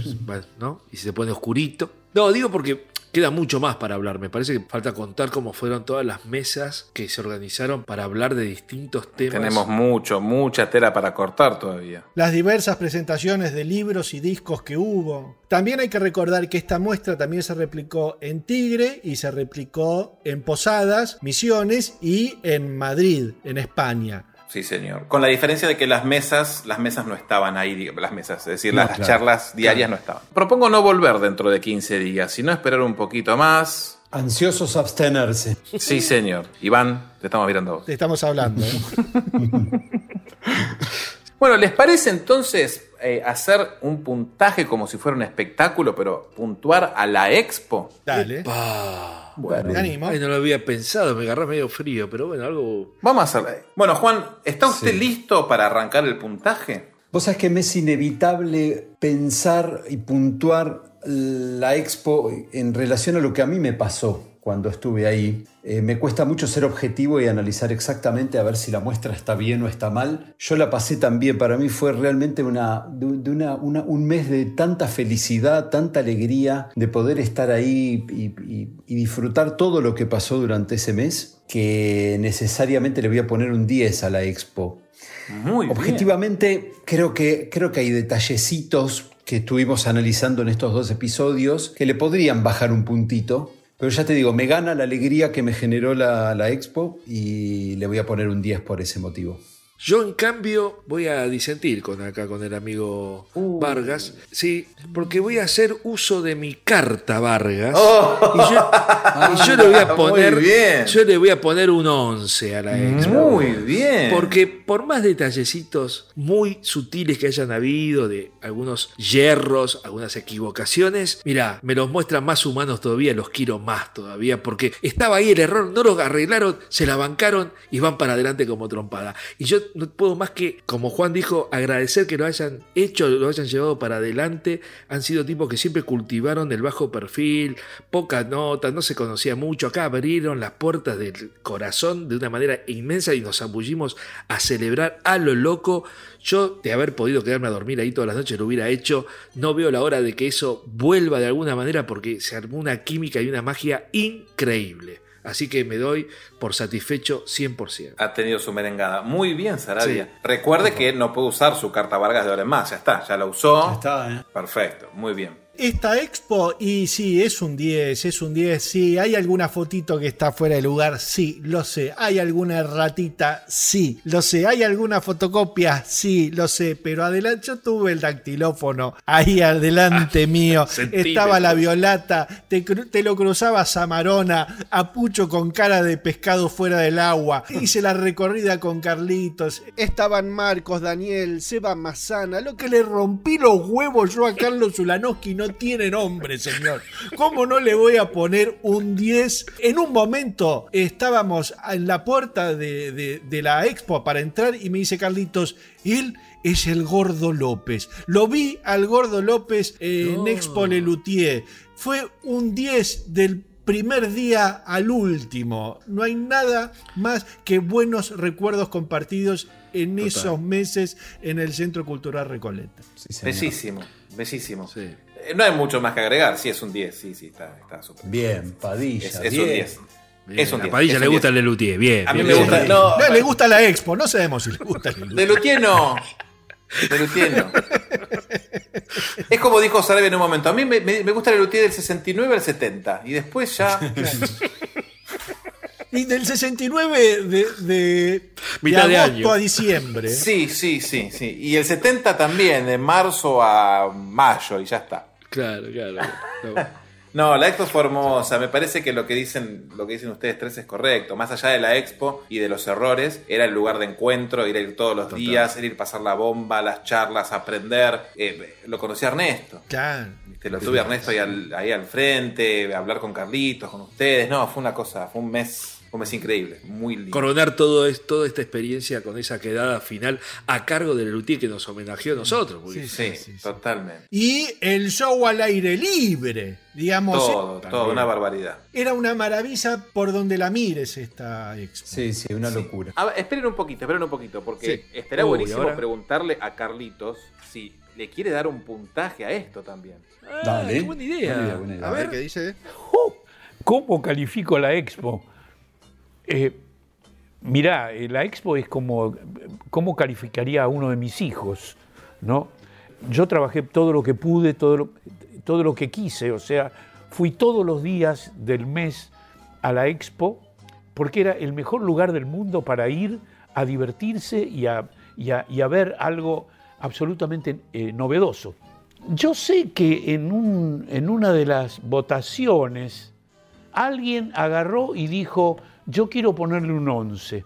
¿no? y se pone oscurito. No, digo porque queda mucho más para hablar. Me parece que falta contar cómo fueron todas las mesas que se organizaron para hablar de distintos temas. Tenemos mucho, mucha tela para cortar todavía. Las diversas presentaciones de libros y discos que hubo. También hay que recordar que esta muestra también se replicó en Tigre y se replicó en Posadas, Misiones y en Madrid, en España. Sí, señor. Con la diferencia de que las mesas, las mesas no estaban ahí, las mesas, es decir, No, las claro. charlas diarias no estaban. Propongo no volver dentro de 15 días, sino esperar un poquito más. Ansiosos a abstenerse. Sí, señor. Iván, te estamos mirando a vos. Te estamos hablando. ¿eh? <laughs> Bueno, ¿les parece entonces eh, hacer un puntaje como si fuera un espectáculo, pero puntuar a la expo? Dale. Bueno, Me animo. ay, no lo había pensado, me agarré medio frío, pero bueno, algo. Vamos a hacerlo. Bueno, Juan, ¿está usted Sí. listo para arrancar el puntaje? Vos sabés que me es inevitable pensar y puntuar la expo en relación a lo que a mí me pasó cuando estuve ahí. Eh, me cuesta mucho ser objetivo y analizar exactamente a ver si la muestra está bien o está mal. Yo la pasé también, para mí fue realmente una, de, de una- una- un mes de tanta felicidad, tanta alegría de poder estar ahí y, y- y disfrutar todo lo que pasó durante ese mes, que necesariamente le voy a poner un 10 a la expo. Muy bien. Objetivamente, creo que, creo que hay detallecitos que estuvimos analizando en estos dos episodios que le podrían bajar un puntito. Pero ya te digo, me gana la alegría que me generó la, la expo y le voy a poner un 10 por ese motivo. Yo, en cambio, voy a disentir con acá con el amigo Uh. Vargas. Sí, porque voy a hacer uso de mi carta Vargas. Oh. Y, yo, y yo le voy a <laughs> Muy poner. bien. Yo le voy a poner un 11 a la expo. Muy bien. Porque por más detallecitos muy sutiles que hayan habido, de algunos yerros, algunas equivocaciones, mira, me los muestran más humanos todavía, los quiero más todavía, porque estaba ahí el error, no lo arreglaron, se la bancaron y van para adelante como trompada. Y yo no puedo más que, como Juan dijo, agradecer que lo hayan hecho, lo hayan llevado para adelante. Han sido tipos que siempre cultivaron el bajo perfil, poca nota, no se conocía mucho. Acá abrieron las puertas del corazón de una manera inmensa y nos zambullimos a celebrar a lo loco. Yo, de haber podido quedarme a dormir ahí todas las noches, lo hubiera hecho. No veo la hora de que eso vuelva de alguna manera porque se armó una química y una magia increíble. Así que me doy por satisfecho 100%. Ha tenido su merengada. Muy bien, Sarabia. Sí. Recuerde que no puede usar su carta Vargas de ahora en más. Ya está, ya la usó. Ya está, ¿eh? Perfecto, muy bien. Esta expo, y sí, es un 10, es un 10, sí. ¿Hay alguna fotito que está fuera de lugar? Sí, lo sé. ¿Hay alguna ratita? Sí, lo sé. ¿Hay alguna fotocopia? Sí, lo sé. Pero adelante, yo tuve el dactilófono ahí adelante mío. <laughs> centímetros. Estaba la violata, te, te lo cruzaba Samarona, a Pucho con cara de pescado fuera del agua. Hice la recorrida con Carlitos. Estaban Marcos, Daniel, Seba Mazana, lo Lo que le rompí los huevos yo a Carlos Ulanowski no tiene nombre, señor. ¿Cómo no le voy a poner un 10? En un momento estábamos en la puerta de, de- de la expo para entrar y me dice Carlitos, él es el Gordo López. Lo vi al Gordo López en No. Expo Lelutier. Fue un 10 del primer día al último. No hay nada más que buenos recuerdos compartidos en esos meses en el Centro Cultural Recoleta. Besísimo, besísimo. Sí. Eh, No hay mucho más que agregar. Sí, es un 10. Sí, sí, está, está súper. Bien, Padilla. Es, es un 10. Bien, Es un a 10. Padilla es le un gusta 10. el Lelutier, bien. A mí bien, me gusta. No, No, le gusta la expo, no sabemos si le gusta la De Lutier no. De Lutier no. Es como dijo Sarabia en un momento. A mí me, me- me gusta el Lutier del 69 al 70. Y después ya. <laughs> <laughs> Y del 69 de, de, Mitad de agosto año. a diciembre. Sí, sí, sí, sí. Y el 70 también, de marzo a mayo, y ya está. Claro, claro. <laughs> claro. No, la expo fue hermosa. Me parece que lo que dicen, lo que dicen ustedes tres es correcto. Más allá de la expo y de los errores, era el lugar de encuentro, ir a ir todos los días, ir a pasar la bomba, las charlas, aprender. Eh, lo conocí a Ernesto. Claro. ¿viste? Lo tuve a Ernesto ahí al, ahí al frente, hablar con Carlitos, con ustedes. No, fue una cosa, fue un mes, un mes increíble, muy lindo. Coronar todo es, toda esta experiencia con esa quedada final a cargo del Lelutier que nos homenajeó a nosotros. porque- Sí, totalmente. Y el show al aire libre, digamos. Todo, todo, una barbaridad. Era una maravilla por donde la mires esta expo. Sí, sí, una locura. A ver, esperen un poquito, esperen un poquito, porque Sí. estará Uy, buenísimo ahora. preguntarle a Carlitos si le quiere dar un puntaje a esto también. Ah, Dale. qué buena idea. Buena idea, buena idea. A ver qué dice. ¿Cómo califico la expo? Eh, mirá, eh, la expo es como, ¿cómo calificaría a uno de mis hijos? ¿no? Yo trabajé todo lo que pude, todo lo, todo lo que quise, o sea, fui todos los días del mes a la expo porque era el mejor lugar del mundo para ir a divertirse y a, y a- ver algo absolutamente eh, novedoso. Yo sé que en, un- en una de las votaciones alguien agarró y dijo, yo quiero ponerle un 11.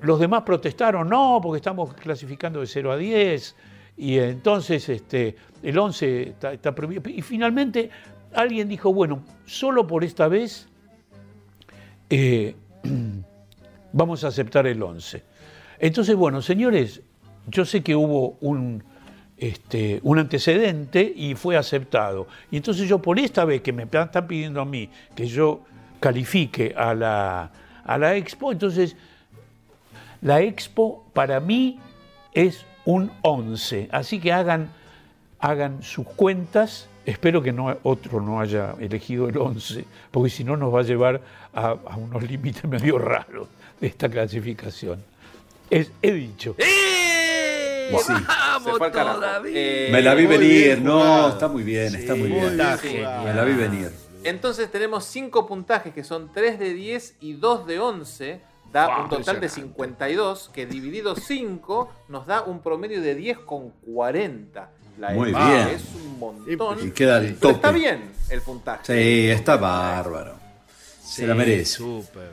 Los demás protestaron, no, porque estamos clasificando de 0 a 10, y entonces este, el 11 está, está prohibido. Y finalmente alguien dijo, bueno, solo por esta vez eh, <clears throat> vamos a aceptar el 11. Entonces, bueno, señores, yo sé que hubo un, este, un antecedente y fue aceptado. Y entonces yo por esta vez que me están pidiendo a mí que yo califique a la, a la expo, entonces la expo para mí es un 11. Así que hagan, hagan sus cuentas. Espero que no, otro no haya elegido el 11, porque si no nos va a llevar a, a unos límites <laughs> medio raros de esta clasificación. Es, he dicho. ¡Eh! Sí. ¡Vamos todavía! Eh, Me la vi venir, bien no, está muy bien, está muy bien. Me la vi venir. Entonces tenemos 5 puntajes que son 3 de 10 y 2 de 11. Da Wow, un total de impresionante. 52, que dividido 5 nos da un promedio de 10,40. La Muy bien. Es un montón. Y queda Pero tope. está bien el puntaje. Sí, está bárbaro. Se la merece. Súper,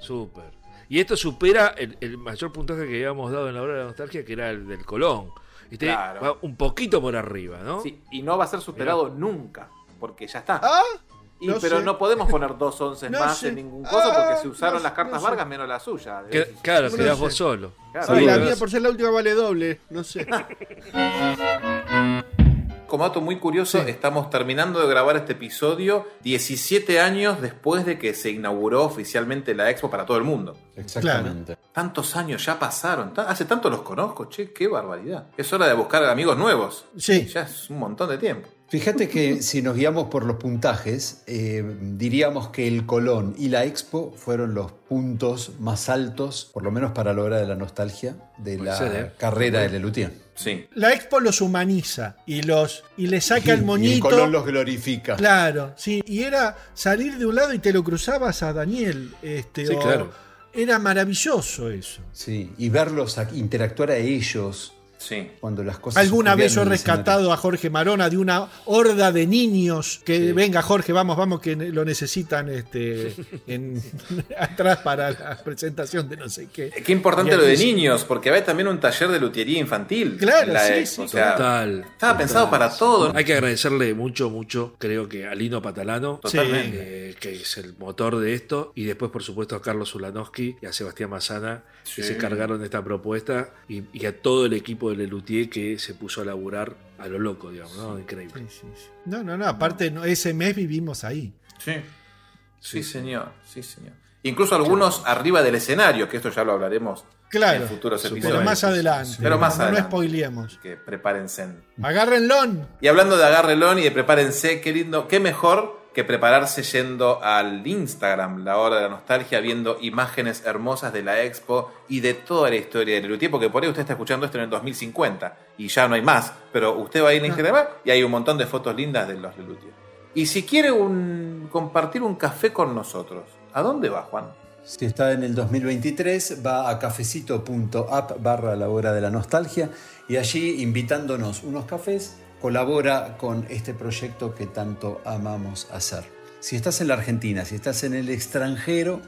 súper. Y esto supera el, el mayor puntaje que habíamos dado en la hora de la nostalgia, que era el del Colón. Este Claro. va un poquito por arriba, ¿no? Sí, y no va a ser superado nunca, porque ya está. Ah, Y- no pero sé. no podemos poner dos once <laughs> No más sé. en ningún coso porque Ah, se usaron no- las cartas no sé. Vargas menos la suya. Que- claro, sé. vos solo. Claro. Ay, Sí, la mía por ser la última vale doble, no sé. <laughs> Como dato muy curioso, estamos terminando de grabar este episodio 17 años después de que se inauguró oficialmente la expo para todo el mundo. Exactamente. Tantos años ya pasaron. Hace tanto los conozco, che, qué barbaridad. Es hora de buscar amigos nuevos. Sí. Ya es un montón de tiempo. Fíjate que si nos guiamos por los puntajes, eh, diríamos que el Colón y la Expo fueron los puntos más altos, por lo menos para la hora de la nostalgia, de la ser, ¿eh? carrera de Lelutier. Sí. La Expo los humaniza y los y le saca Y- el y moñito. Colón los glorifica. Claro, sí. Y era salir de un lado y te lo cruzabas a Daniel. Este, Sí, o- claro. Era maravilloso eso. Sí, y verlos a- interactuar a ellos Sí. cuando las cosas. Alguna vez yo he rescatado a Jorge Marona de una horda de niños que venga Jorge, vamos, vamos, que lo necesitan este, <laughs> en, <laughs> atrás para la presentación de no sé qué. Qué importante lo de niños, porque hay también un taller de lutería infantil. Claro, la sí, sí, o sea, Total. Estaba total. pensado para todo. Hay que agradecerle mucho, mucho, creo que a Lino Patalano, eh, que es el motor de esto, y después, por supuesto, a Carlos Ulanowski y a Sebastián Mazana, que se cargaron de esta propuesta, y, y a todo el equipo de Lelutier que se puso a laburar a lo loco, digamos, ¿no? Increíble. Sí, sí, sí. No, no, no, aparte no, ese mes vivimos ahí. Sí. Sí, señor. Sí, señor. Incluso algunos arriba del escenario, que esto ya lo hablaremos Claro, en futuros pero episodios. más adelante. Pero más no, no adelante. spoileemos. Que prepárense. Agárrenlo. Y hablando de agárrelón y de prepárense, qué lindo, qué mejor que prepararse yendo al Instagram, la hora de la nostalgia, viendo imágenes hermosas de la expo y de toda la historia de Lelutier, porque por ahí usted está escuchando esto en el 2050 y ya no hay más, pero usted va a ir a Instagram y hay un montón de fotos lindas de los Lelutier. Y si quiere un, compartir un café con nosotros, ¿a dónde va, Juan? Si está en el 2023, va a cafecito.app barra la hora de la nostalgia y allí invitándonos unos cafés, colabora con este proyecto que tanto amamos hacer. Si estás en la Argentina, si estás en el extranjero,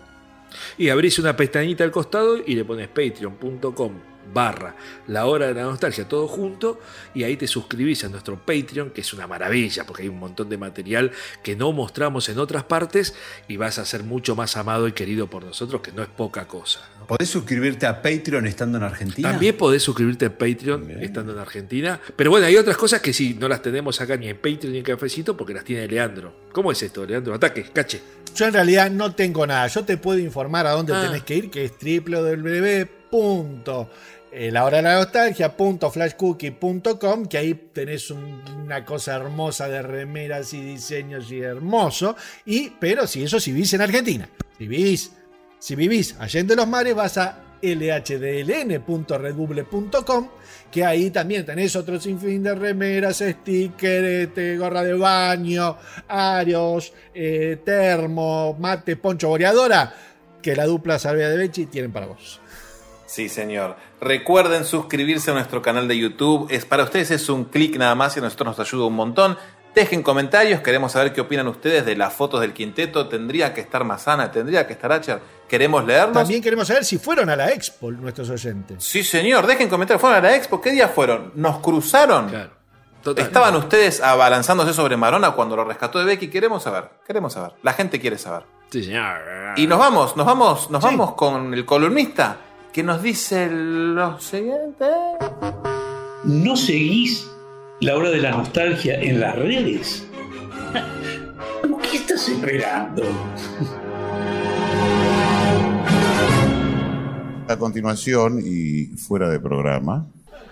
Y abrís una pestañita al costado y le pones patreon.com barra la hora de la nostalgia todo junto y ahí te suscribís a nuestro Patreon que es una maravilla porque hay un montón de material que no mostramos en otras partes y vas a ser mucho más amado y querido por nosotros que no es poca cosa. Podés suscribirte a Patreon estando en Argentina. También podés suscribirte a Patreon estando en Argentina. Pero bueno, hay otras cosas que sí, no las tenemos acá ni en Patreon ni en Cafecito porque las tiene Leandro. ¿Cómo es esto, Leandro? Ataque, cache. Yo en realidad no tengo nada. Yo te puedo informar a dónde Ah. tenés que ir, que es www. La hora de la nostalgia, punto flashcookie.com, que ahí tenés un- una cosa hermosa de remeras y diseños y hermoso. Y, pero si eso si vivís en Argentina. Si vivís, si vivís allá en los mares, vas a lhdln.redbubble.com, que ahí también tenés otro sinfín de remeras, stickers, este, gorra de baño, arios, eh, termo, mate, poncho, boreadora, que la dupla Salvia de Bechi tienen para vos. Sí, señor. Recuerden suscribirse a nuestro canal de YouTube. Es, para ustedes es un clic nada más y a nosotros nos ayuda un montón. Dejen comentarios, queremos saber qué opinan ustedes de las fotos del quinteto. ¿Tendría que estar Mazana? ¿Tendría que estar Acher? Queremos leerlos. También queremos saber si fueron a la Expo nuestros oyentes. Sí, señor. Dejen comentarios. ¿Fueron a la expo? ¿Qué día fueron? ¿Nos cruzaron? ¿Estaban ustedes abalanzándose sobre Marona cuando lo rescató de Becky? Queremos saber. Queremos saber. La gente quiere saber. Sí, señor. Y nos vamos, nos vamos, nos vamos con el columnista que nos dice lo siguiente. ¿No seguís la hora de la nostalgia en las redes? <laughs> ¿Qué estás esperando? A continuación y fuera de programa,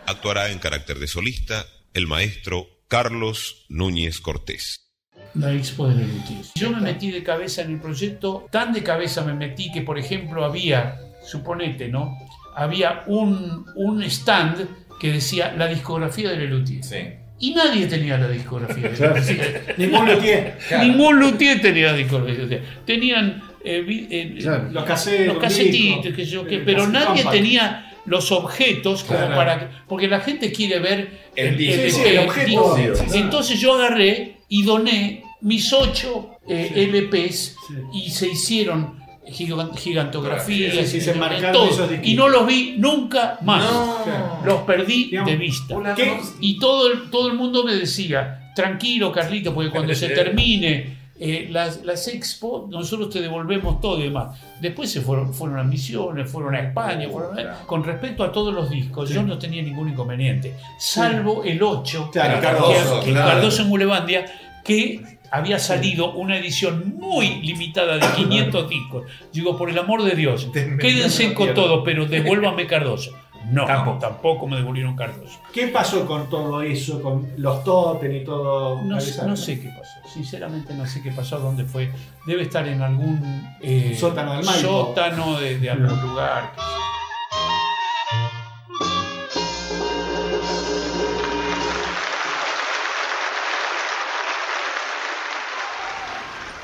Actuará en carácter de solista el maestro Carlos Núñez Cortés. La expo de Lelutier. Yo me metí de cabeza en el proyecto, tan de cabeza me metí que, por ejemplo, había, suponete, ¿no? Había un, un stand que decía la discografía de Lelutier. Y nadie tenía la discografía. de. Sí. <laughs> Ningún luthier. Claro. Ningún luthier tenía la discografía. Tenían eh, eh, Claro, los los casetitos, discos, qué sé yo qué, el pero nadie compact. tenía los objetos como Claro. para que- porque la gente quiere ver El disco. Sí, sí, el objeto. disco. Sí, sí, sí. Entonces yo agarré y doné mis ocho eh, LPs y se hicieron gigan- gigantografías Sí, sí, y se todo, y no los vi nunca más. No. Los perdí Digamos, de vista. ¿qué? Y todo el, todo el mundo me decía, tranquilo Carlito, porque cuando se termine eh, las, las expo, nosotros te devolvemos todo y demás. Después se fueron, fueron a Misiones, fueron a España. fueron a- con respecto a todos los discos, yo no tenía ningún inconveniente, salvo el 8, Claro, que- Cardoso, que, claro. Cardoso en Bulevandia, que había salido una edición muy limitada de 500 discos. Digo, por el amor de Dios, quédense con todo, pero devuélvame <laughs> Cardoso. No, tampoco, me devolvieron Cardoso. ¿Qué pasó con todo eso, con los totem y todo? No, sé- no sé qué pasó, sinceramente no sé qué pasó, dónde fue. Debe estar en algún eh, Sótano del sótano de, de algún lugar.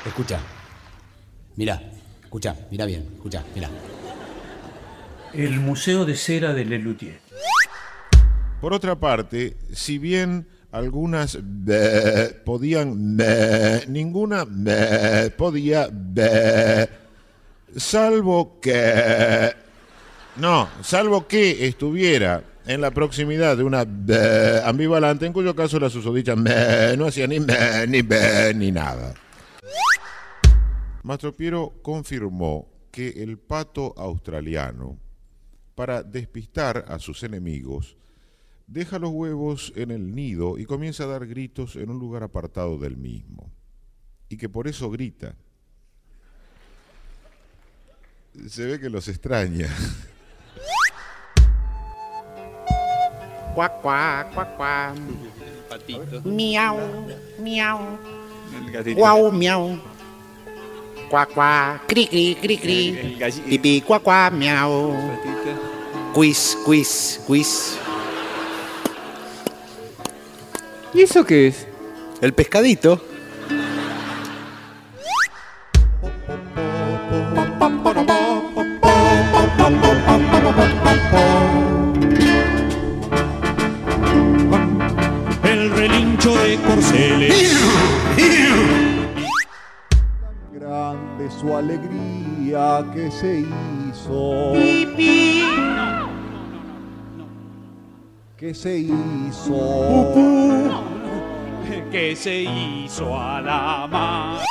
Escucha. Mira, escucha, mira bien, escucha, mira. El Museo de Cera de Lelutier. Por otra parte, si bien algunas be, podían be, ninguna be, podía be, salvo que no, salvo que estuviera en la proximidad de una be ambivalente, en cuyo caso la susodicha me no hacía ni ni be, ni nada. Mastro Piero confirmó que el pato australiano, para despistar a sus enemigos, deja los huevos en el nido y comienza a dar gritos en un lugar apartado del mismo. Y que por eso grita. Se ve que los extraña. Cuac, cuac, cuac, cuac. Miau, miau. Guau, miau. Cuac, cuac. Cri, cri, cri, cri. Pipí, cuac, cuac, miau. Quiz, quiz, quiz. ¿Y eso qué es? El pescadito. Que se hizo. Que se hizo. <laughs> que se hizo a la mar.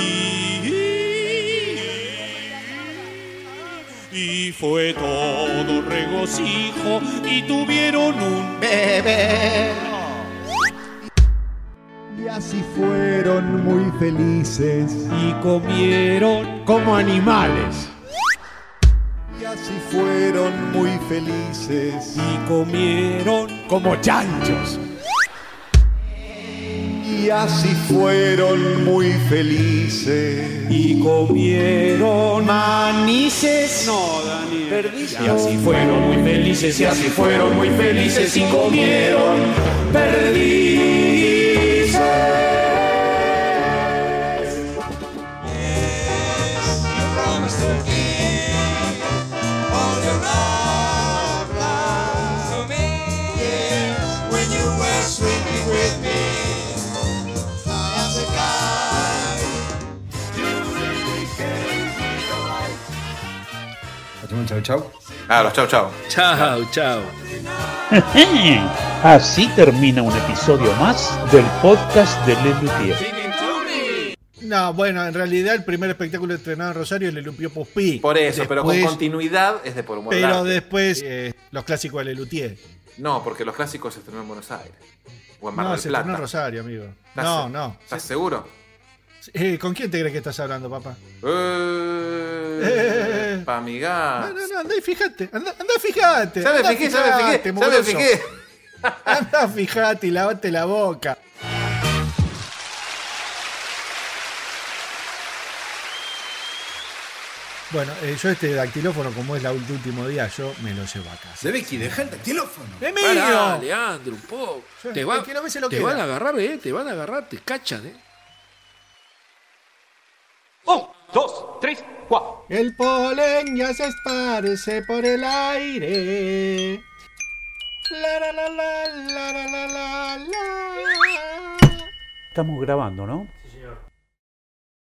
Y, y fue todo regocijo y tuvieron un bebé. Y así fueron muy felices. Y comieron como animales. Y así fueron muy felices. Y comieron como chanchos. Y así fueron muy felices. Y comieron manices. No, Daniel. Y así fueron muy felices, y así fueron muy felices y comieron perdices. ¿Hacemos chau chau? Ah, los chau chau. Chau, chau. <laughs> Así termina un episodio más del podcast de Lelutier. No, bueno, en realidad el primer espectáculo estrenado en Rosario es Lelupio Puspí. Por eso, pero con continuidad es de por humor Pero arte. después eh, los clásicos de Lelutier. No, porque los clásicos se estrenaron en Buenos Aires. O en Mar No, del se Plata. estrenó en Rosario, amigo. ¿Estás No, se- no. ¿Estás seguro? Eh, ¿Con quién te crees que estás hablando, papá? Eh, eh, pa' mi. No, no, no, andá y fíjate, Andá, andá y fijate. Ya me fijé, ya me <laughs> Andá, fijate y lavate la boca. Bueno, eh, yo este dactilófono, como es la último día, yo me lo llevo a casa. De Vicky, deja el dactilófono. ¡Es Leandro, un poco. Te, va, que no lo te van a agarrar, eh, te van a agarrar, te cachan, eh. Un, dos, tres, cuatro. El polen ya se esparce por el aire. La, la, la, la, la, la, la, la. Estamos grabando, ¿no?